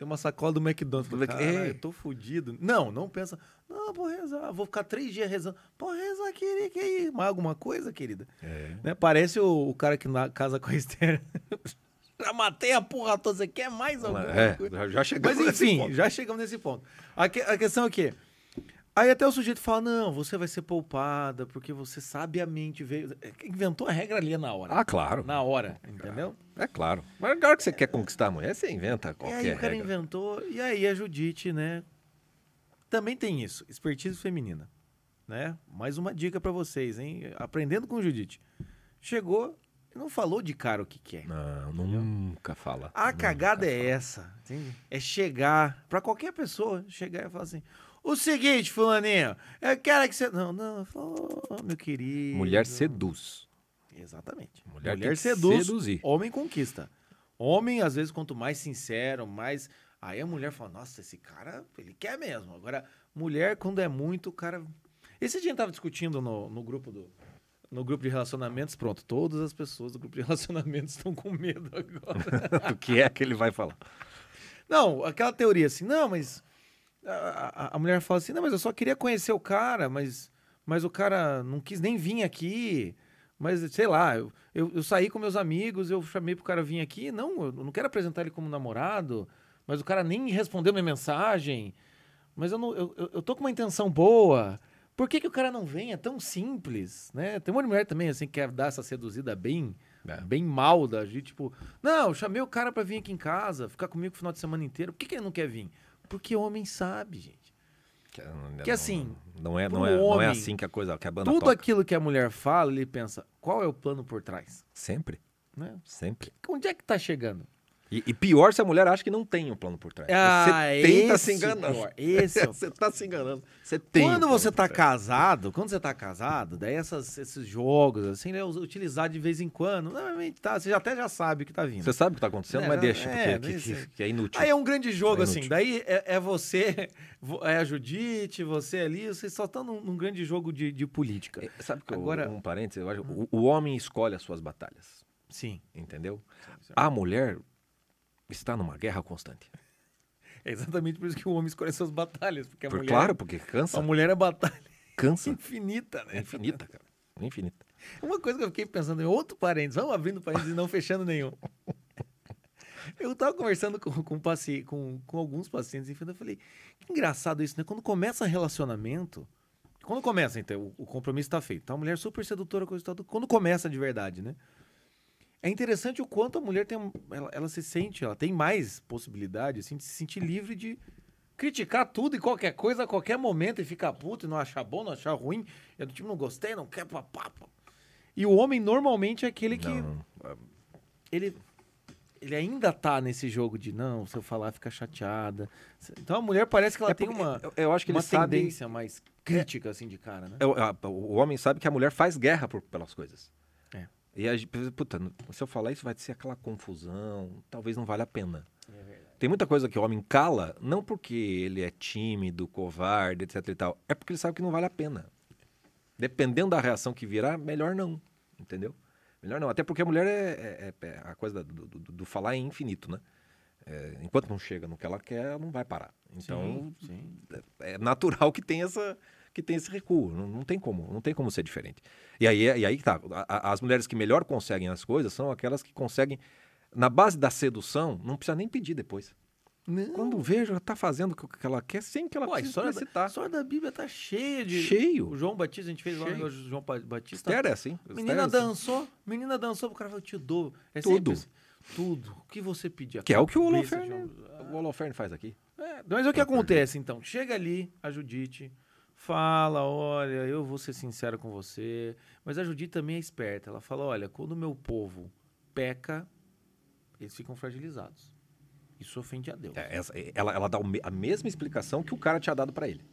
Tem uma sacola do McDonald's. Caralho, é. eu tô fudido. Não, não pensa. Não, vou rezar. Vou ficar três dias rezando. Pô, rezar, querida, que aí? Mais alguma coisa, querida? É. Né? Parece o, o cara que na casa com a Esther. Já matei a porra toda. Você quer mais alguma É, coisa? já- já chegamos Mas nesse enfim, ponto. já chegamos nesse ponto. A, que- a questão é o quê? Aí até o sujeito fala: não, você vai ser poupada, porque você sabiamente veio. Inventou a regra ali na hora. Ah, claro. Na hora, entendeu? É claro. Mas na hora que você quer conquistar a mulher, você inventa E qualquer aí o cara regra. inventou, e aí a Judite, né? Também tem isso, expertise feminina, né? Mais uma dica pra vocês, hein? Aprendendo com Judite. Chegou, Ele não falou de cara o que quer. Não, nunca fala. A Nunca cagada é fala. essa, entende? É chegar, pra qualquer pessoa, chegar e falar assim: o seguinte, fulaninho, eu quero que você. Não, não, oh, meu querido. Mulher seduz. Exatamente. Mulher Mulher, seduz, seduzir. homem conquista. Homem, às vezes, quanto mais sincero, mais. Aí a mulher fala: nossa, esse cara, ele quer mesmo. Agora, mulher, quando é muito, o cara. Esse dia a gente tava discutindo no, no grupo do. No grupo de relacionamentos, pronto, todas as pessoas do grupo de relacionamentos estão com medo agora. o que é que ele vai falar? Não, aquela teoria assim, não, mas a, a- mulher fala assim, não, mas eu só queria conhecer o cara, mas, mas o cara não quis nem vir aqui, mas sei lá, eu, eu, eu saí com meus amigos, eu chamei pro cara vir aqui, não, eu não quero apresentar ele como namorado, mas o cara nem respondeu minha mensagem, mas eu, não, eu, eu, tô com uma intenção boa, por que, que o cara não vem? É tão simples, né? Tem uma mulher também, assim, que quer dar essa seduzida bem, É. bem mal da gente, tipo, não, eu chamei o cara pra vir aqui em casa, ficar comigo o final de semana inteiro. Por que, que ele não quer vir? Porque homem sabe, gente. Que, Que assim, Não é, não, é, não é homem, assim que a coisa, que a banda Tudo toca. aquilo que a mulher fala, ele pensa, qual é o plano por trás? Sempre, Né? sempre. Onde é que tá chegando? E, e pior se a mulher acha que não tem um plano por trás. Ah, você tenta se pior, esse é o você tá se enganando. Você Quando você tá trás. casado, quando você tá casado, daí essas- esses jogos, assim, né, utilizar de vez em quando, normalmente tá, você até já sabe o que tá vindo. Você sabe o que tá acontecendo, É, mas deixa, é, porque que, deixa. que- que é inútil. Aí é um grande jogo, É assim. Daí é, é você, vo- é a Judite, você ali, vocês só estão num, num grande jogo de, de política. É, Sabe que Agora- Agora... um parênteses, eu acho, o, o homem escolhe as suas batalhas, Sim. entendeu? sim. A mulher está numa guerra constante. É exatamente por isso que o homem escolhe suas batalhas. Porque a Por, mulher, claro, porque cansa, a mulher é batalha cansa. infinita, É né? infinita, cara. Infinita. Uma coisa que eu fiquei pensando em outro parênteses, vamos abrindo parênteses e não fechando nenhum. Eu tava conversando com, com, paci- com, com alguns pacientes, enfim, eu falei, que engraçado isso, né? Quando começa relacionamento, quando começa, então, o, o compromisso tá feito, tá? Uma mulher super sedutora, coisa e tal, quando começa de verdade, né? É interessante o quanto a mulher tem, ela, ela se sente, ela tem mais possibilidade, assim, de se sentir livre de criticar tudo e qualquer coisa a qualquer momento e ficar puto e não achar bom, não achar ruim. É do tipo, não gostei, não quer papá. E o homem normalmente é aquele que Não, não. ele, ele ainda tá nesse jogo de não, se eu falar fica chateada. Então a mulher parece que ela É tem uma, eu, eu acho que uma tendência mais crítica assim de cara, né? é, o- a- o homem sabe que a mulher faz guerra por- pelas coisas. É. E a gente, puta, se eu falar isso vai ser aquela confusão, talvez não valha a pena. Tem muita coisa que o homem cala, não porque ele é tímido, covarde, etc e tal, é porque ele sabe que não vale a pena. Dependendo da reação que virar, melhor não, entendeu? Melhor não, até porque a mulher é, é- é- a coisa do, do- do- falar é infinito, né? É, enquanto não chega no que ela quer, ela não vai parar. Então, sim, sim. é natural que tenha essa que tenha esse recuo, não, não tem como, não tem como ser diferente. E aí e aí tá, as mulheres que melhor conseguem as coisas são aquelas que conseguem na base da sedução, não precisa nem pedir depois. Não. Quando vejo, ela tá fazendo o que ela quer sem que ela Pô, precise da, a história da Bíblia tá cheia de. Cheio. O João Batista, a gente fez lá Cheio. o João Pa- Batista. Esther é assim. Menina Esther é assim. dançou, menina dançou, o cara falou, eu te dou. É Tudo. assim, tudo. O que você pedir. Que é o que o Holofernes, João- o Holofernes faz aqui. É, mas o que acontece então? Chega ali a Judite, fala: olha, eu vou ser sincero com você. Mas a Judite também é esperta. Ela fala: olha, quando o meu povo peca, eles ficam fragilizados. Isso ofende a Deus. É, essa- ela, ela dá a mesma explicação que o cara tinha dado para ele.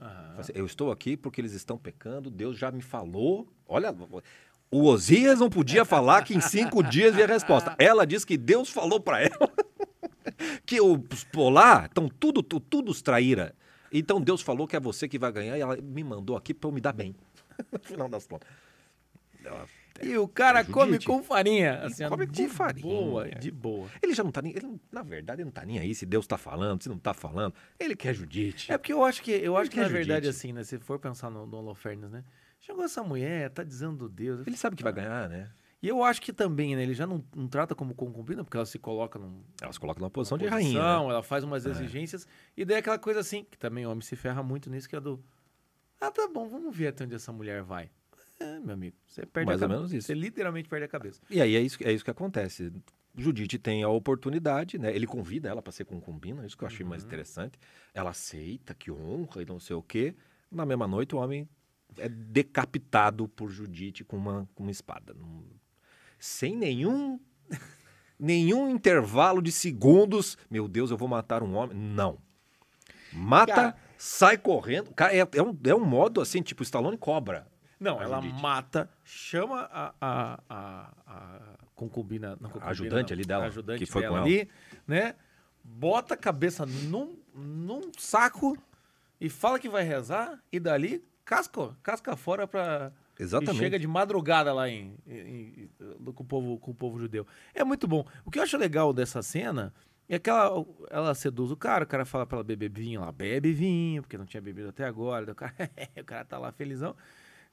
Aham. Assim, eu estou aqui porque eles estão pecando, Deus já me falou. Olha, o Osias não podia falar que em cinco dias via a resposta. Ela diz que Deus falou para ela que os polar estão tudo, tu- tudo os traíra. Então Deus falou que é você que vai ganhar e ela me mandou aqui para eu me dar bem. No final das contas. Ela- E o cara É come com farinha. Assim, come de com farinha. boa, de boa. Ele já não tá nem. ele na verdade, ele não tá nem aí se Deus tá falando, se não tá falando. Ele quer Judite. É porque eu acho que, eu acho que, é na verdade, assim, né? Se for pensar no, no Holofernes, né? Chegou essa mulher, tá dizendo do Deus. Ele sabe que vai ganhar, né? E eu acho que também, né? Ele já não, não trata como concubina, porque ela se coloca num, Ela se coloca numa posição de posição, rainha. né? ela faz umas exigências, e daí aquela coisa assim, que também o homem se ferra muito nisso, que é do. Ah, tá bom, vamos ver até onde essa mulher vai. É, meu amigo, você perde Mais a ou cabeça. menos isso. Você literalmente perde a cabeça. E aí é isso, é isso que acontece. Judite tem a oportunidade, né? Ele convida ela para ser concubina, isso que eu achei mais interessante. Ela aceita, que honra e não sei o quê. Na mesma noite, o homem é decapitado por Judite com uma, com uma espada. Não- sem nenhum nenhum intervalo de segundos. Meu Deus, eu vou matar um homem. Não. Mata, Cara- sai correndo. Cara, é, é um, é um modo assim, tipo Stallone cobra. Não, ela Judite. mata, chama a, a, a, a concubina, não, concubina, ajudante não, ali dela, ajudante que foi dela com ali, né? Bota a cabeça num, num saco e fala que vai rezar e dali casca, casca fora pra... Exatamente. E chega de madrugada lá em, em- em- com, o povo, com o povo judeu. É muito bom. O que eu acho legal dessa cena é que ela, ela seduz o cara, o cara fala pra ela beber vinho, ela bebe vinho, porque não tinha bebido até agora. O cara, o cara tá lá felizão.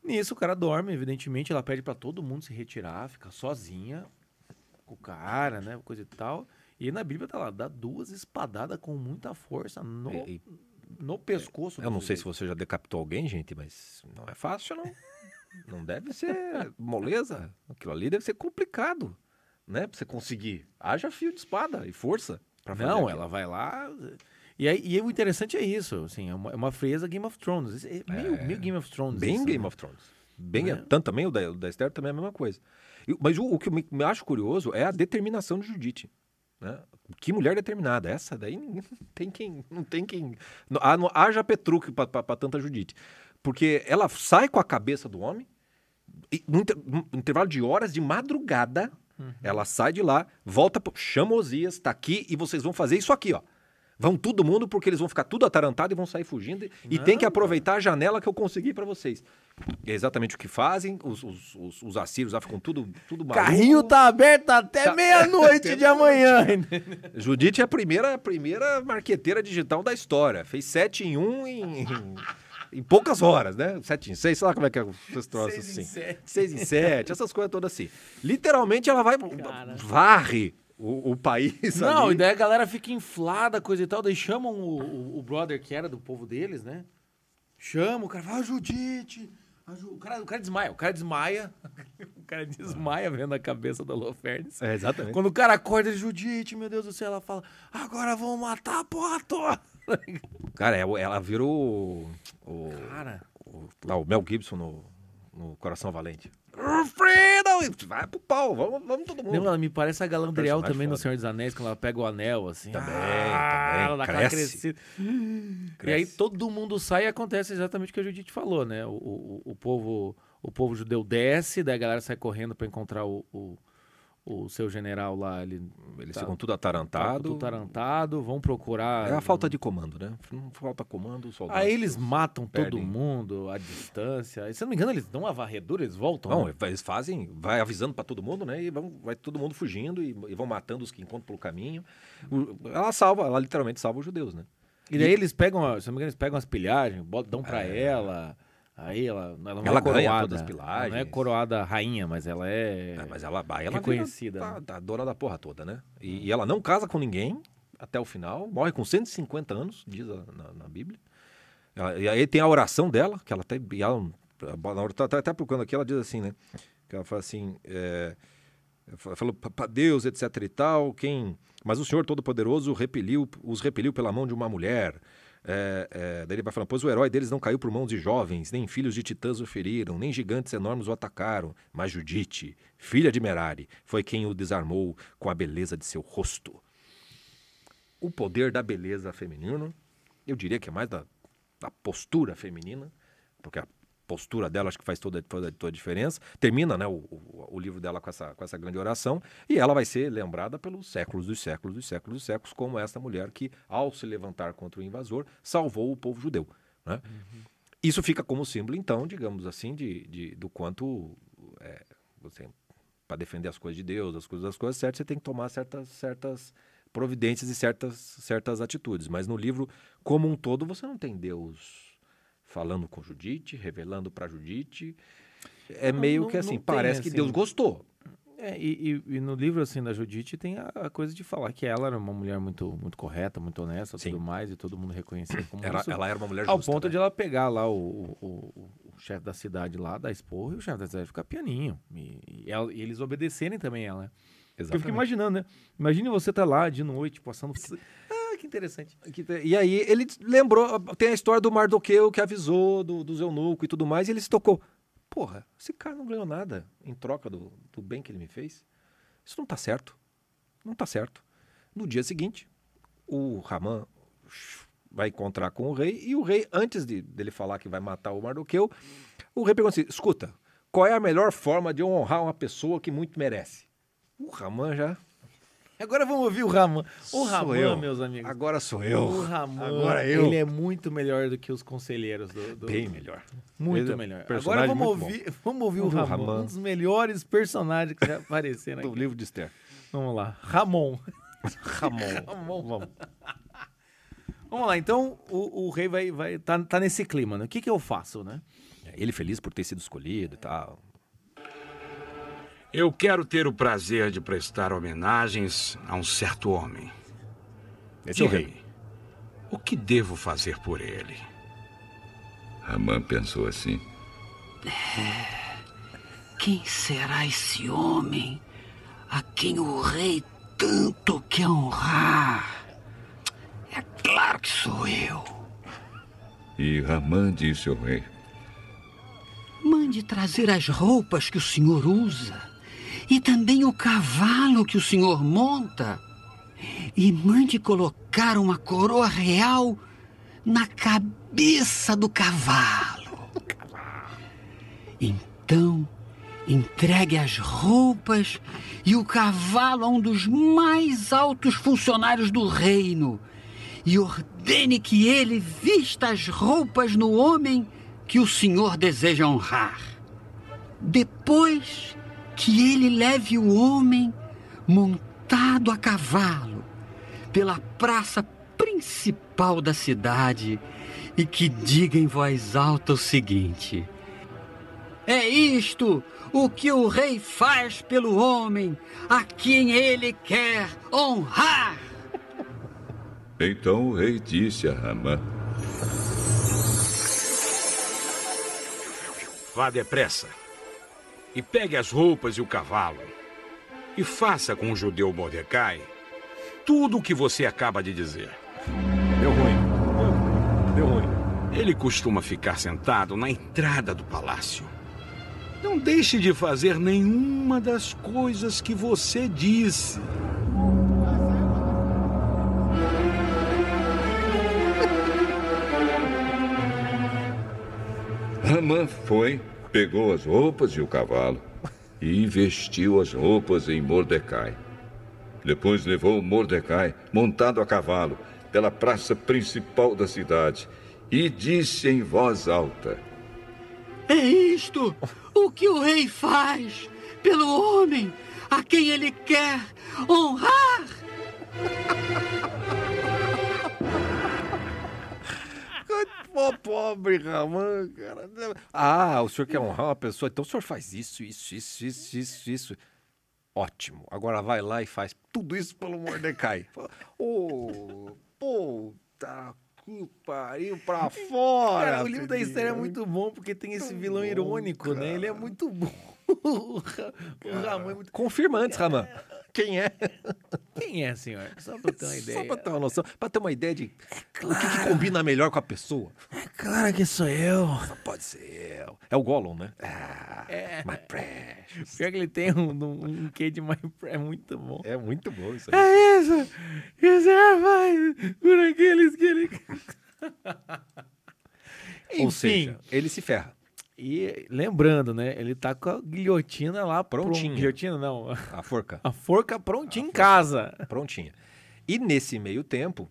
Nisso o cara dorme, evidentemente, ela pede pra todo mundo se retirar, fica sozinha com o cara, né, coisa e tal. E na Bíblia tá lá, dá duas espadadas com muita força no, E- no pescoço. Eu não sei se você já decapitou alguém, gente, mas não é fácil, não. Não deve ser moleza. Aquilo ali deve ser complicado, né? Pra você conseguir. Haja fio de espada e força. Pra fazer Não, aquilo. ela vai lá. E, aí, e o interessante é isso, assim, é uma, é uma frieza Game of Thrones. É meio, meio Game of Thrones. Bem isso, Game né? of Thrones. Bem, Né? Tanto também o da, o da Esther também é a mesma coisa. Mas o, o que eu me, me acho curioso é a determinação de Judite. Né? Que mulher determinada. Essa daí não tem quem. Não tem quem. não- não- haja Petruc para tanta Judite. Porque ela sai com a cabeça do homem, e num, inter- num intervalo de horas de madrugada, Uhum. ela sai de lá, volta, chama Osias, tá aqui e vocês vão fazer isso aqui, ó. Vão todo mundo porque eles vão ficar tudo atarantado e vão sair fugindo. E, e tem que aproveitar a janela que eu consegui para vocês. É exatamente o que fazem. Os, os, os, os assírios lá ficam tudo, tudo maluco. Carrinho tá aberto até Tá- meia-noite de amanhã. Judite é a primeira, a primeira marqueteira digital da história. Fez 7 em 1 em, em, poucas horas, né? 7 em 6, sei lá como é que é esses troços Seis em assim. sete. 6 em 7, essas coisas todas assim. Literalmente ela vai, Cara. varre o, o país Não, ali. e daí a galera fica inflada, coisa e tal. Daí chamam o, o, o brother que era do povo deles, né? Chama, o cara fala, ah, Judite. a Ju-" O cara, o cara desmaia, o cara desmaia. o cara desmaia vendo a cabeça da Lofernes. É, exatamente. Quando o cara acorda, ele, Judite, meu Deus do céu, ela fala, agora vamos matar a porra toda. Cara, ela, ela virou o, Cara, o, lá, o Mel Gibson no, no Coração Valente. Freedom! Vai pro pau, vamos, vamos todo mundo. Não, ela me parece a Galadriel também no foda. Senhor dos Anéis, quando ela pega o anel, assim. Também, ah, também. Ela dá Cresce. crescida. E Cresce. aí todo mundo sai e acontece exatamente o que a Judite falou, né? O, o, o povo, o povo judeu desce, daí a galera sai correndo pra encontrar o, o, o seu general lá. Ele Eles tá- ficam tudo tá atarantado. tudo tarantado, vão procurar. É a falta de comando, né? Não falta comando, o soldado. Aí eles matam todo perdem. mundo à distância. E, se eu não me engano, eles dão uma varredura, eles voltam. Não, né? eles fazem, vai avisando pra todo mundo, né? E vão, vai todo mundo fugindo e, e vão matando os que encontram pelo caminho. O- ela salva, ela literalmente salva os judeus, né? E daí eles pegam, se não me engano, eles pegam as pilhagens, botam, dão pra ela. Aí ela, ela não É. Ela é coroada. todas as Ela não é coroada rainha, mas ela é. É, mas ela, ela reconhecida, vira né? a, a dona da porra toda, né? E, e ela não casa com ninguém até o final, morre com 150 anos, diz a- na, na Bíblia. Ela- e aí tem a oração dela, que ela até. E ela, na hora, tá, tá até procurando aqui, ela diz assim, né? Que ela fala assim. É, falou para Deus, etc e tal, quem. Mas o Senhor Todo-Poderoso repeliu, os repeliu pela mão de uma mulher. É, é, daí ele vai falando, pois o herói deles não caiu por mãos de jovens, nem filhos de titãs o feriram, nem gigantes enormes o atacaram, mas Judite, filha de Merari, foi quem o desarmou com a beleza de seu rosto. O poder da beleza feminina, eu diria que é mais da, da postura feminina, porque a postura dela acho que faz toda, toda, toda a diferença. Termina né, o, o, o livro dela com essa, com essa grande oração e ela vai ser lembrada pelos séculos dos séculos dos séculos dos séculos como essa mulher que, ao se levantar contra o invasor, salvou o povo judeu. Né? Isso fica como símbolo, então, digamos assim, de, de, do quanto é, você, para defender as coisas de Deus, as coisas, as coisas certas, você tem que tomar certas, certas providências e certas, certas atitudes. Mas no livro, como um todo, você não tem Deus falando com Judite, revelando para Judite. É Não, meio não- que assim, tem, parece que assim. Deus gostou. É, e, e- e no livro assim da Judite tem a, a coisa de falar que ela era uma mulher muito, muito correta, muito honesta, Sim. tudo mais, e todo mundo reconhecia como Ela, isso. ela era uma mulher Ao justa. ponto né? de ela pegar lá o, o, o- o chefe da cidade lá, da esporra, e o chefe da cidade ficar pianinho. E, e ela- e eles obedecerem também ela. né? Porque Eu fico Exatamente. imaginando, né? Imagine você tá lá de noite, passando. Que interessante. E aí ele lembrou, tem a história do Mardoqueu que avisou do, do eunuco e tudo mais, e ele se tocou. porra, esse cara não ganhou nada em troca do, do bem que ele me fez. Isso não tá certo. Não tá certo. No dia seguinte, o Raman vai encontrar com o rei e o rei, antes de, dele falar que vai matar o Mardoqueu, o rei pergunta assim: escuta, qual é a melhor forma de honrar uma pessoa que muito merece? O Raman já. Agora vamos ouvir o Raman. O Raman, eu. meus amigos. Agora sou eu. O Raman, Agora eu. ele é muito melhor do que os conselheiros do, do- Bem melhor. Muito Ele é um melhor. Agora vamos ouvir, vamos ouvir o Vamos ouvir o Ramon, Raman. um dos melhores personagens que já apareceram Do aqui. livro de Esther. Vamos lá, Ramon. Ramon. Ramon. Vamos. Vamos lá, então o, o rei vai, vai tá, tá nesse clima, né? O que que eu faço, né? Ele feliz por ter sido escolhido e tal. Eu quero ter o prazer de prestar homenagens a um certo homem. Esse é o Diga-me, rei. O que devo fazer por ele? Ramã pensou assim. Quem será esse homem a quem o rei tanto quer honrar? É claro que sou eu. E Ramã disse ao rei: Mande trazer as roupas que o senhor usa e também o cavalo que o senhor monta. E mande colocar uma coroa real na cabeça do cavalo. Então, entregue as roupas e o cavalo a um dos mais altos funcionários do reino e ordene que ele vista as roupas no homem que o senhor deseja honrar. Depois que ele leve o homem montado a cavalo pela praça principal da cidade e que diga em voz alta o seguinte: É isto o que o rei faz pelo homem a quem ele quer honrar. Então o rei disse a Ramã: Vá depressa e pegue as roupas e o cavalo e faça com o judeu Mordecai tudo o que você acaba de dizer. Deu ruim. Deu ruim. Ele costuma ficar sentado na entrada do palácio. Não deixe de fazer nenhuma das coisas que você disse. Ramã foi, pegou as roupas e o cavalo e investiu as roupas em Mordecai. Depois levou Mordecai, montado a cavalo, pela praça principal da cidade e disse em voz alta: É isto o que o rei faz pelo homem a quem ele quer honrar. Pô, pobre Raman, cara. Ah, o senhor quer honrar uma pessoa, então o senhor faz isso, isso, isso, isso, isso, isso. Ótimo. Agora vai lá e faz tudo isso pelo Mordecai. Ô, puta que pariu pra fora. Cara, o livro da. Esther é muito bom porque tem esse vilão irônico, né? Ele é muito bom. o Ra- o Ramon é muito... Confirma antes, Raman. Quem é? Quem é, senhor? Só pra ter uma Só ideia. pra ter uma noção, pra ter uma ideia de o que, que combina melhor com a pessoa. Claro que sou eu. Só pode ser eu. É o Gollum, né? Ah, É. my precious. Pior que ele tem um, um, um quê de mais... É muito bom. É muito bom isso aí. É isso que você faz por aqueles que ele... Ou Enfim, seja, ele se ferra. E lembrando, né? Ele tá com a guilhotina lá Prontinha. pron- Guilhotina não, A forca. a forca prontinha em casa. Prontinha. E nesse meio tempo,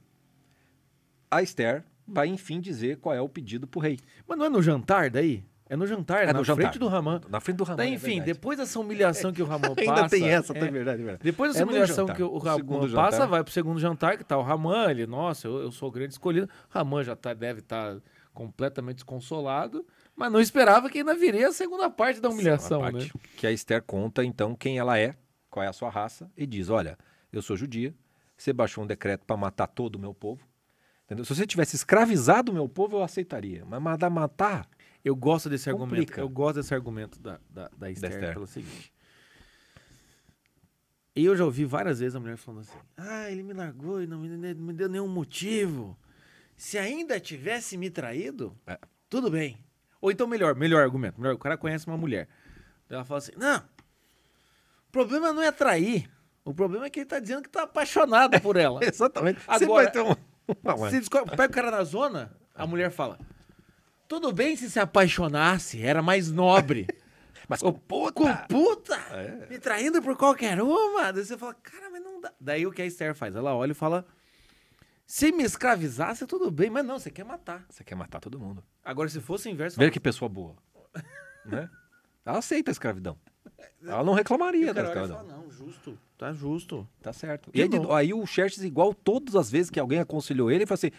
a Esther vai enfim dizer qual é o pedido pro rei. Mas não é no jantar daí? É no jantar, É na no jantar. frente do Ramã. Na frente do Ramã. Daí, é enfim, verdade. depois dessa humilhação que o Ramã passa... Ainda tem essa, é, tá verdade, verdade. Depois dessa É humilhação que o segundo passa, vai pro segundo jantar, que tá o Ramã, ele, nossa, eu, eu sou o grande escolhido. Ramã já tá, deve estar completamente desconsolado, mas não esperava que ainda viria a segunda parte da humilhação, Uma né? parte Que a Esther conta, então, quem ela é, qual é a sua raça, e diz: Olha, eu sou judia, você baixou um decreto para matar todo o meu povo. Entendeu? Se você tivesse escravizado o meu povo, eu aceitaria. Mas mandar matar. Eu gosto desse argumento. Complica. Eu gosto desse argumento da, da, da Esther, Esther. pelo seguinte. E eu já ouvi várias vezes a mulher falando assim: Ah, ele me largou e não me, não me deu nenhum motivo. Se ainda tivesse me traído, É. tudo bem. Ou então, melhor, melhor argumento. Melhor, o cara conhece uma mulher. Ela fala assim: Não, o problema não é trair. O problema é que ele tá dizendo que tá apaixonado por ela. Exatamente. Você Agora- vai ter um... Se descobre- pega o cara na zona, a mulher fala: Tudo bem se se apaixonasse, era mais nobre. Mas Ô, puta! Com puta! É. Me traindo por qualquer uma. Daí você fala, cara, mas não dá. Daí o que a Esther faz? Ela olha e fala: Se me escravizasse, tudo bem, mas não, você quer matar. Você quer matar todo mundo. Agora, se fosse o inverso, Veja que pessoa boa. né? Ela aceita a escravidão. Ela não reclamaria da escravidão. fala, não, justo, tá justo. Tá certo. Que E aí, aí o Xerxes, igual todas as vezes que alguém aconselhou ele, ele fala assim: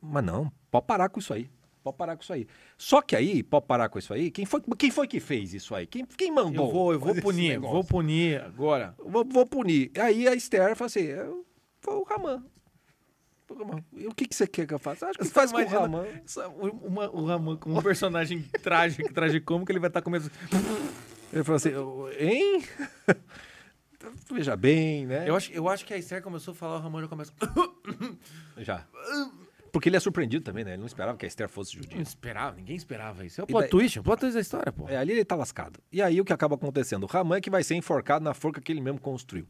Mas não, pode parar com isso aí. Pode parar com isso aí. Só que aí, pode parar com isso aí. Quem foi, quem foi que fez isso aí? Quem, quem mandou? Eu vou, eu vou punir, vou punir agora. Vou, vou punir. Aí a Esther fala assim: "Eu- Foi o Ramã. O que, que você quer que eu faça? Acho que Você faz com o só uma- o Ramon como um personagem trágico, tragicômico, ele vai estar começando. Ele falou assim: Hein? Veja bem, né? Eu acho, eu acho que a Esther começou a falar, o Ramon já começa. Já. Porque ele é surpreendido também, né? Ele não esperava que a Esther fosse Não judia. esperava, ninguém esperava isso. É o plot daí- twist, o plot twist da história, pô. É, ali ele tá lascado. E aí o que acaba acontecendo? O Ramã é que vai ser enforcado na forca que ele mesmo construiu.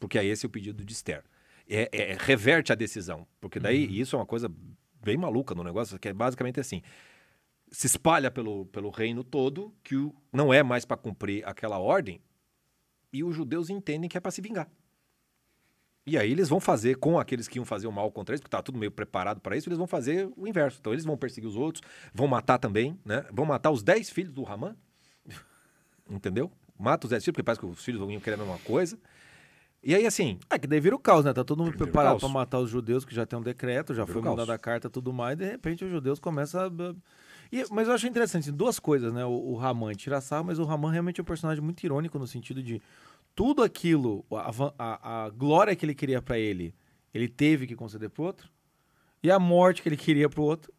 Porque aí esse é o pedido de Esther. É, é- reverte a decisão. Porque daí isso é uma coisa bem maluca no negócio, que é basicamente assim. Se espalha pelo, pelo reino todo que o, não é mais para cumprir aquela ordem e os judeus entendem que é para se vingar. E aí eles vão fazer com aqueles que iam fazer o mal contra eles, porque tá tudo meio preparado para isso, eles vão fazer o inverso. Então eles vão perseguir os outros, vão matar também, né? Vão matar os 10 filhos do Ramã. Entendeu? Mata os 10 filhos, porque parece que os filhos vão querer a mesma coisa. E aí, assim, É que daí vira o caos, né? Tá todo mundo Vira preparado pra matar os judeus, que já tem um decreto, já Vira foi mandada a carta e tudo mais, e de repente os judeus começam a. E- mas eu achei interessante, assim, duas coisas, né? O, o Raman tira sarro, mas o Raman realmente é um personagem muito irônico no sentido de tudo aquilo, a, a- a glória que ele queria pra ele, ele teve que conceder pro outro, e a morte que ele queria pro outro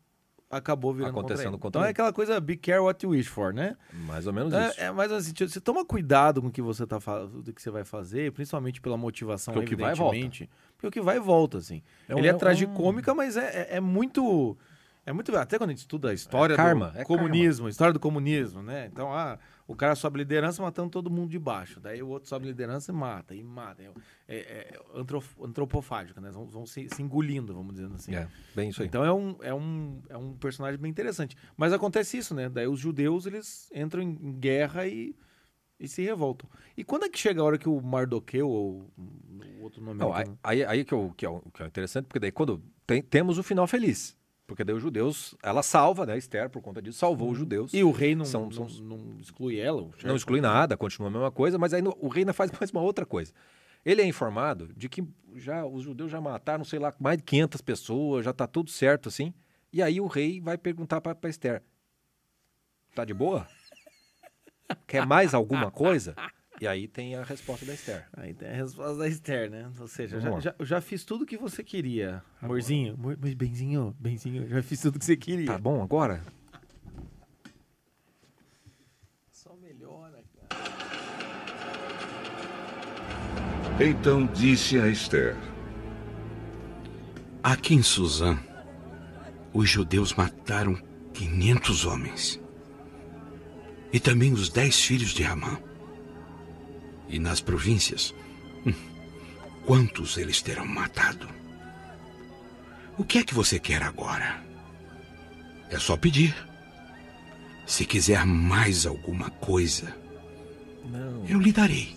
acabou virando Acontecendo contra Então é aquela coisa, be careful what you wish for, né? mais ou menos isso. É, é mais no sentido, você toma cuidado com o que você tá do que você vai fazer, principalmente pela motivação, Porque o que vai, volta. evidentemente. Porque o que vai e volta, assim. É um- Ele é, é um- tragicômica, mas é, é, é muito. É muito. Até quando a gente estuda a história É karma, do é comunismo, a história do comunismo, né? Então, ah, o cara sobe liderança matando todo mundo de baixo. Daí o outro sobe liderança e mata, e mata. É, é, é antropofágico, né? Vão, vão se, se engolindo, vamos dizer assim. É, bem isso aí. Então é um, é, um, é um personagem bem interessante. Mas acontece isso, né? Daí os judeus, eles entram em, guerra e, e se revoltam. E quando é que chega a hora que o Mardoqueu, ou o outro nome... Não, aí, aí, aí que, eu- que é o- que é interessante, porque daí quando tem- temos o final feliz. Porque daí os judeus, ela salva, né? Esther, por conta disso, salvou os judeus. E o rei não, São- não, são- não exclui ela? Não exclui nada, continua a mesma coisa, mas aí no- o rei ainda faz mais uma outra coisa. Ele é informado de que já os judeus já mataram, sei lá, mais de 500 pessoas, já tá tudo certo assim. E aí o rei vai perguntar para Esther: Tá de boa? Quer mais alguma coisa? E aí tem a resposta da Esther. Aí tem a resposta da Esther, né? Ou seja, já, já, eu já fiz tudo que você queria, amorzinho. Amor, mas benzinho, benzinho, já fiz tudo que você queria. Tá bom agora? Só melhora, cara. Então disse a Esther: Aqui em Suzã, os judeus mataram 500 homens. E também os dez filhos de Ramã. E nas províncias, quantos eles terão matado? O que é que você quer agora? É só pedir. Se quiser mais alguma coisa, Não. eu lhe darei.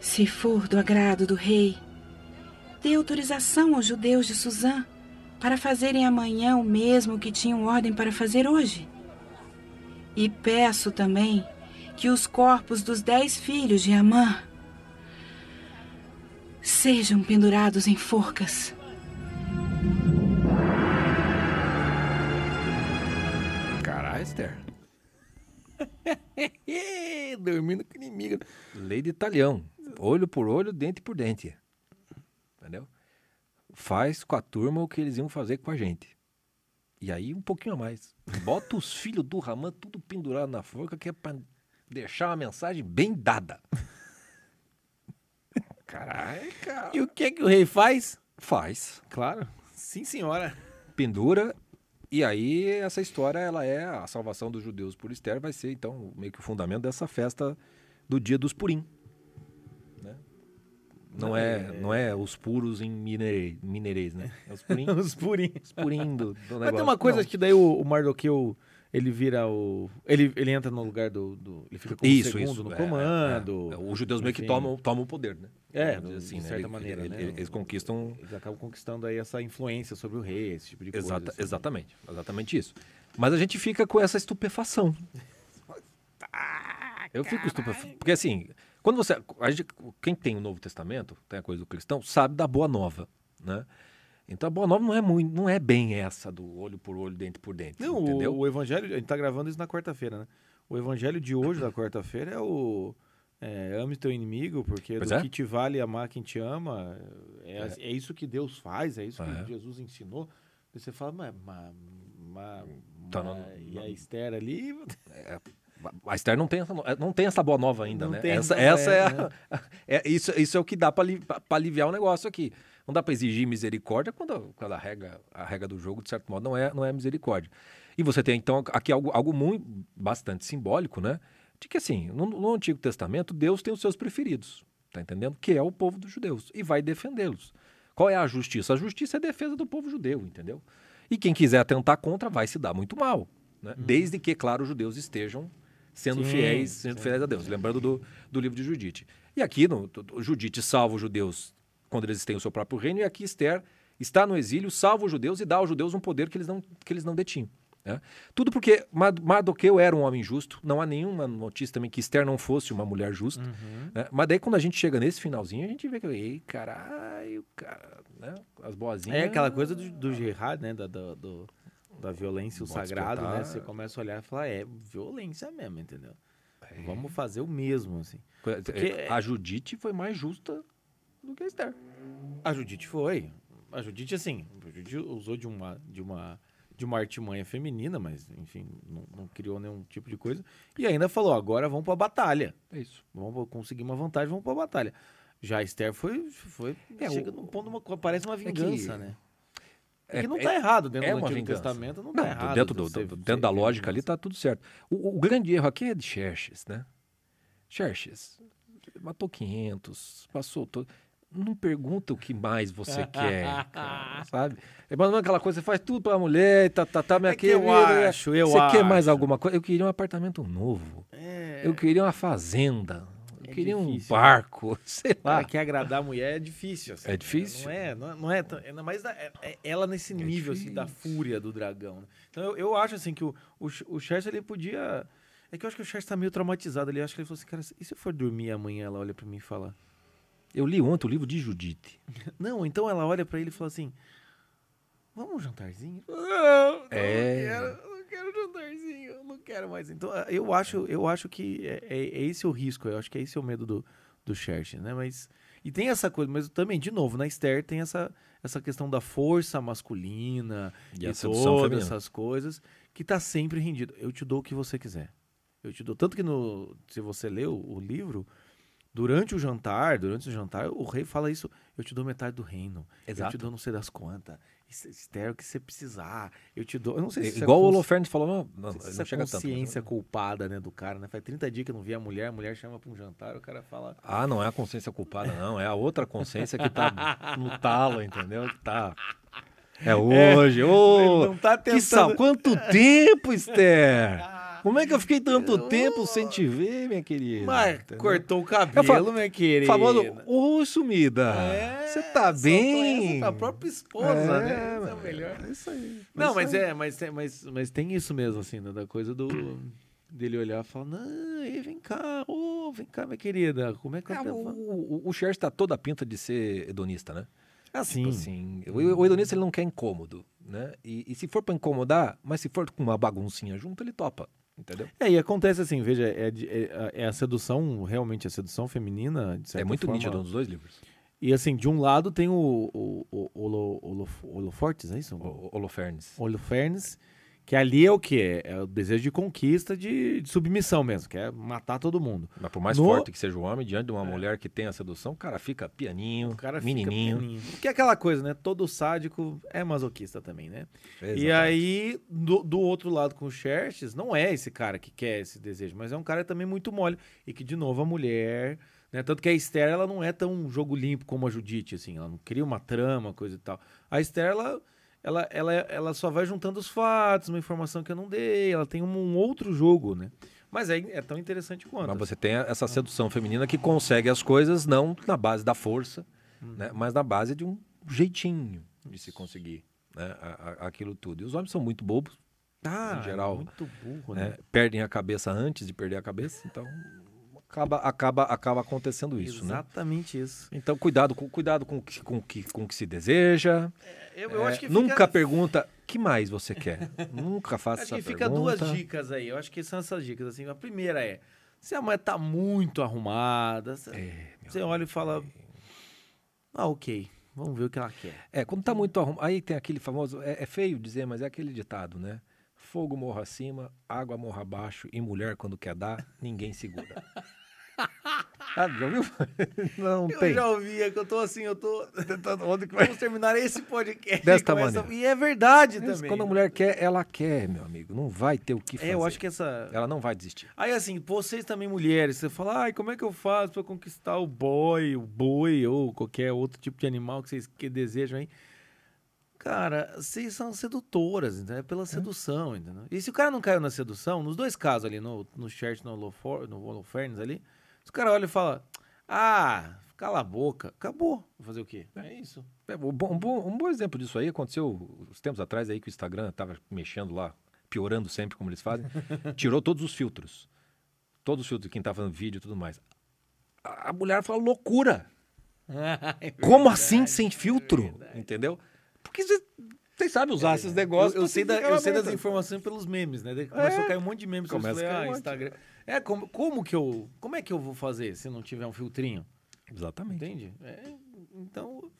Se for do agrado do rei, dê autorização aos judeus de Suzã para fazerem amanhã o mesmo que tinham ordem para fazer hoje. E peço também que os corpos dos dez filhos de Amã sejam pendurados em forcas. Caralho, Esther. Dormindo com inimigo. Lei de italião. Olho por olho, dente por dente. Entendeu? Faz com a turma o que eles iam fazer com a gente. E aí um pouquinho a mais. Bota os filhos do Ramã tudo pendurado na forca, que é pra deixar uma mensagem bem dada. Caraca. E o que é que o rei faz? Faz, Claro. Sim, senhora. pendura E aí essa história, ela é a salvação dos judeus por Esther, vai ser então meio que o fundamento dessa festa do dia dos Purim. Né? Não é, não é os puros em mineirês, né? É os Purim, Os purinhos. os Purim do, do Mas negócio. tem uma coisa Não. que daí o, o Mardoqueu, ele vira o... Ele, ele entra no lugar do... do- ele fica como Isso, segundo isso. no é, comando. é, é. Os judeus meio que tomam, tomam o poder, né? É, dizer de certa Ele- maneira, ele- né? ele- Eles conquistam Eles acabam conquistando aí essa influência sobre o rei, esse tipo de coisa. Exata- assim. Exatamente, exatamente isso. Mas a gente fica com essa estupefação. Eu fico estupefato. Porque assim, quando você. gente- quem tem o Novo Testamento, tem a coisa do cristão, sabe da boa nova. Né? Então a boa nova não é, muito, não é bem essa do olho por olho, dente por dente. Não, entendeu? o, o evangelho, a gente tá gravando isso na quarta-feira, né? O evangelho de hoje, da quarta-feira, é o é, ame teu inimigo, porque Pois do é. que te vale amar quem te ama, é, é isso que Deus faz, é isso que É. Jesus ensinou. E você fala, mas, mas, mas, Tá, mas- não- e a Esther ali, A Esther não tem, essa, não tem essa boa nova ainda, Não né? tem Essa, essa- essa é, é, a- é- isso, isso é o que dá para aliviar o negócio aqui. Não dá para exigir misericórdia quando, quando a, regra, a regra do jogo, de certo modo, não é, não é misericórdia. E você tem, então, aqui algo, algo muito, bastante simbólico, né? De que, assim, no, no Antigo Testamento, Deus tem os seus preferidos, tá entendendo? Que é o povo dos judeus, e vai defendê-los. Qual é a justiça? A justiça é a defesa do povo judeu, entendeu? E quem quiser atentar contra vai se dar muito mal, né? Desde que, claro, os judeus estejam sendo Sim, fiéis, sendo sim. fiéis a Deus. Lembrando do, do livro de Judite. E aqui, no, Judite salva os judeus quando eles têm o seu próprio reino, e aqui Esther está no exílio, salva os judeus e dá aos judeus um poder que eles não, que eles não detinham. né? Tudo porque Mard- Mardoqueu era um homem justo, não há nenhuma notícia também que Esther não fosse uma mulher justa. Uhum. né? Mas daí quando a gente chega nesse finalzinho, a gente vê que, ei, caralho, cara, né? as boazinhas... é aquela coisa do, do jihad, né? Da, da, do- da violência, o Bota sagrado, né? despertar. Você começa a olhar e falar, é violência mesmo, entendeu? É. Vamos fazer o mesmo, assim. Porque- A Judite foi mais justa do que a Esther. A Judite foi. A Judite, assim, a Judite usou de uma, de uma, de uma artimanha feminina, mas, enfim, não, não criou nenhum tipo de coisa. E ainda falou, agora vamos pra batalha. É isso. Vamos conseguir uma vantagem, vamos pra batalha. Já a Esther foi, foi É, chega o- num ponto, uma, parece uma que- vingança, né? É, É- que não é- tá errado dentro é do Antigo vingança. Testamento, não, Não, tá errado. dentro, do, dentro da lógica ali vingança. tá tudo certo. O, o grande erro aqui é de Xerxes, né? Xerxes matou 500, passou todo. Não pergunta o que mais você quer, cara, sabe? É mas é aquela coisa, você faz tudo pra mulher, tá, tá, tá, minha É que eu querida, acho, eu Você quer mais acho. alguma coisa? Eu queria um apartamento novo. É, Eu queria uma fazenda. Eu É queria difícil, um barco. Sei lá. Cara, quer agradar a mulher é difícil. assim, É né? difícil? Não é, não é, não é tão- mais da- é- é ela nesse nível assim, da fúria do dragão. né? Então eu, eu acho assim que o, o, o Churchill ele podia. É que eu acho que o Churchill tá meio traumatizado ali. Eu acho que ele falou assim, cara, e se eu for dormir amanhã, ela olha pra mim e fala. Eu li ontem o livro de Judite. Não, então ela olha pra ele e fala assim: Vamos um jantarzinho? Não, não É. quero, não quero jantarzinho, eu não quero mais. Então, ah, eu acho, eu acho que é, é- é esse o risco, eu acho que é esse o medo do, do Churchill, né? Mas. E tem essa coisa, mas também, de novo, na Esther tem essa, essa questão da força masculina E e, todas essas coisas que tá sempre rendido. Eu te dou o que você quiser. Eu te dou. Tanto que no, se você leu o livro, durante o jantar, durante o jantar, o rei fala isso. Eu te dou metade do reino. Eu Exato. te dou não sei das quantas. Esther, o que você precisar. Eu te dou. Eu não sei se é Igual o cons- Holofernes falou, não, não, se não é chega tanto. mas- consciência culpada, né, do cara, né? Faz 30 dias que eu não vi a mulher, a mulher chama pra um jantar, o cara fala. Ah, não é a consciência culpada, não. É a outra consciência que tá no talo, entendeu? Que tá. É hoje. Ô, ele não tá que tentando- sal... Quanto tempo, Esther? Como é que eu fiquei tanto tempo sem te ver, minha querida? Mas Entendeu? cortou o cabelo, falo- minha querida. Famoso, ô, sumida. É, Você tá soltou bem? Essa pra própria esposa, É, né? Isso é o mano, melhor. É isso aí. Não, isso mas aí. é, mas, tem- mas, mas tem isso mesmo, assim, né, da coisa do. dele olhar e falar, não, ei, vem cá, ô, vem cá, minha querida, como é que É, o, falando?" o, o Xerxes tá toda a pinta de ser hedonista, né? Assim, Tipo assim, o, o hedonista ele não quer incômodo, né? E, e se for pra incomodar, mas se for com uma baguncinha junto, ele topa, entendeu? É, e acontece assim, veja, é, é- é a sedução, realmente a sedução feminina, de É muito forma. nítido nos dois livros. E assim, de um lado tem o, o, o, o é isso? O, o Holofernes. Holofernes, Que ali é o quê? É o desejo de conquista, de, de submissão mesmo, que é matar todo mundo. Mas por mais No- forte que seja o homem, diante de uma mulher que tem a sedução, o cara fica pianinho, O cara fica menininho. pequenininho. Porque é aquela coisa, né? Todo sádico é masoquista também, né? E Exatamente. aí, do, do outro lado com o Xerxes, não é esse cara que quer esse desejo, mas é um cara também muito mole. E que, de novo, a mulher. Né? Tanto que a Esther, ela não é tão jogo limpo como a Judite, assim. Ela não cria uma trama, coisa e tal. A Esther, ela, ela, ela, ela só vai juntando os fatos, uma informação que eu não dei. Ela tem um, um outro jogo, né? Mas é, é tão interessante quanto. Mas você tem essa sedução feminina que consegue as coisas não na base da força, Uhum. né? mas na base de um jeitinho de se conseguir né? a- a- aquilo tudo. E os homens são muito bobos, ah, em geral, muito burro, né? né? perdem a cabeça antes de perder a cabeça, então acaba, acaba, acaba acontecendo isso. Né? Exatamente isso. Então cuidado com, cuidado com, o que- com, que, com que se deseja. Eu, É, eu acho que nunca fica- pergunta que mais você quer. nunca faça Acho essa que fica pergunta. duas dicas aí. Eu acho que são essas dicas. Assim, a primeira é: se a mulher tá muito arrumada, você- É, você olha e fala: Ah, ok, vamos ver o que ela quer. É, quando tá muito arrumado. Aí tem aquele famoso. É, é feio dizer, mas é aquele ditado, né? Fogo morra acima, água morra abaixo, e mulher, quando quer dar, ninguém segura. ah, já ouviu? Não Eu tem. já ouvi, é que eu tô assim, eu tô tentando. Onde que Vamos terminar esse podcast Desta essa- maneira. E é verdade Mas também. Quando a mulher quer, ela quer, meu amigo. Não vai ter o que fazer. É, eu acho que essa. Ela não vai desistir. Aí assim, vocês também mulheres, você fala, ai, como é que eu faço pra conquistar o boy, o boi ou qualquer outro tipo de animal que vocês que desejam aí? Cara, vocês são sedutoras, entendeu? É pela sedução, entendeu? E se o cara não caiu na sedução, nos dois casos ali, no, no Church, no Holofernes ali, se o cara olha e fala, ah, cala a boca, acabou. Vou fazer o quê? É isso. É, um, bom, um bom- um bom exemplo disso aí aconteceu uns tempos atrás aí que o Instagram tava mexendo lá, piorando sempre como eles fazem, tirou todos os filtros. Todos os filtros, quem tava fazendo vídeo e tudo mais. A a mulher falou loucura. Como assim sem filtro? Entendeu? Porque vocês sabem usar esses negócios. Eu, eu sei da- eu sei das informações pelos memes, né? Daí Começou a cair um monte de memes. Eu Começa falei, a cair ah, um monte. É, como, como que eu. Como é que eu vou fazer se não tiver um filtrinho? Exatamente. Entende? É, então.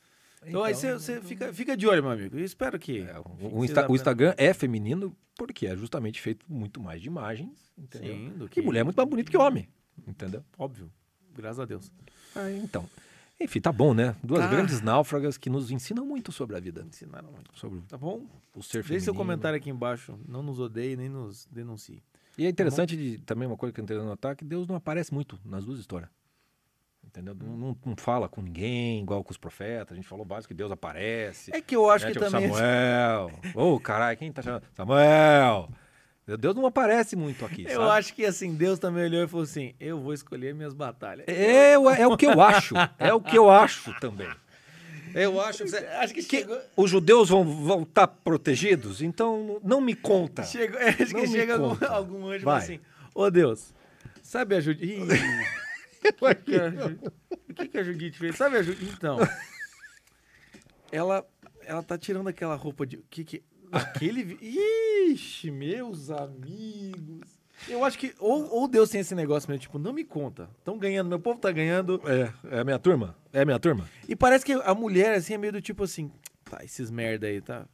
Então, aí você, você fica, fica de olho, meu amigo. Eu espero que. É, o, Insta- o Instagram é feminino porque é justamente feito muito mais de imagens, entendeu? Sim, do que mulher é muito mais bonita que homem, entendeu? Óbvio. Graças a Deus. Aí, então, enfim, tá bom, né? Duas Tá. grandes náufragas que nos ensinam muito sobre a vida, Ensinaram muito. sobre Tá bom? o ser feminino. Deixe seu comentário aqui embaixo. Não nos odeie nem nos denuncie. E é interessante de, também uma coisa que eu tentei notar que Deus não aparece muito nas duas histórias. Entendeu? Não, não- não fala com ninguém, igual com os profetas. A gente falou básico que Deus aparece. É que eu acho né? que Tipo, também. Samuel. Ô, caralho, quem tá chamando? Samuel! Deus não aparece muito aqui, Eu sabe? acho que assim, Deus também olhou e falou assim: eu vou escolher minhas batalhas. É, o- é o que eu acho. É o que eu acho também. Eu acho, Acho que que chegou. os judeus vão vão estar protegidos, então não me conta. Chegou, acho Não que chega algum, conta. algum anjo Vai. assim: Ô Deus, sabe a Judite. o que, que a Ju- o que, que a Judite fez? Sabe a Judite? Então. Ela, ela tá tirando aquela roupa de. Que, que, aquele. Ixi, meus amigos. Eu acho que. Ou, ou Deus tem esse negócio mesmo, tipo, não me conta. Estão ganhando, meu povo tá ganhando. É, é a minha turma? É a minha turma? E parece que a mulher, assim, é meio do tipo assim, tá, esses merda aí, tá?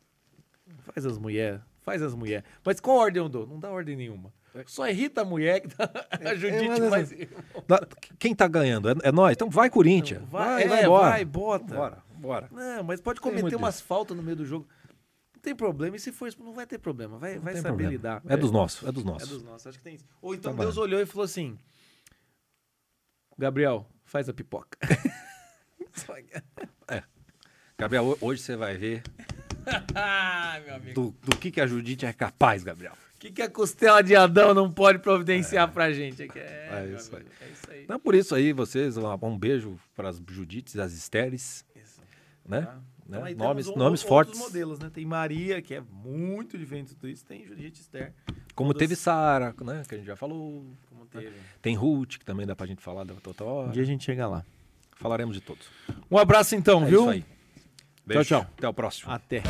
Faz as mulheres, faz as mulheres. Mas qual ordem eu dou? Não dá ordem nenhuma. Só irrita a mulher que tá a Judite mas mais... Na- Quem tá ganhando? É, é nós? Então vai, Corinthians. Vai, Vai, é, vai vai, bota. Bora, bora. Não, mas pode cometer umas faltas no meio do jogo. Não tem problema. E se for isso, não vai ter problema. Vai, vai saber problema. lidar. É dos nossos, é dos É nossos. dos nossos. Acho que tem isso. Ou então Tá Deus bom. olhou e falou assim, Gabriel, faz a pipoca. Que- Gabriel, ho- hoje você vai ver do, do que, que a Judite é capaz, Gabriel. O que, que a costela de Adão não pode providenciar pra gente? É, É meu isso amigo, é isso aí. Então, por isso aí, vocês, um, beijo para as Judites, as Estéres, Isso. né? Tá? Né? Então aí nomes temos um- nomes fortes. modelos, né? Tem Maria, que é muito diferente de tudo isso. Tem Judite Esther, Como teve Sara, né? Que a gente já falou. como teve. Tem Ruth, que também dá pra gente falar da Totó. Um dia a gente chega lá. Falaremos de todos. Um abraço então, É viu? isso aí. Beijo. tchau. Até o próximo. Até.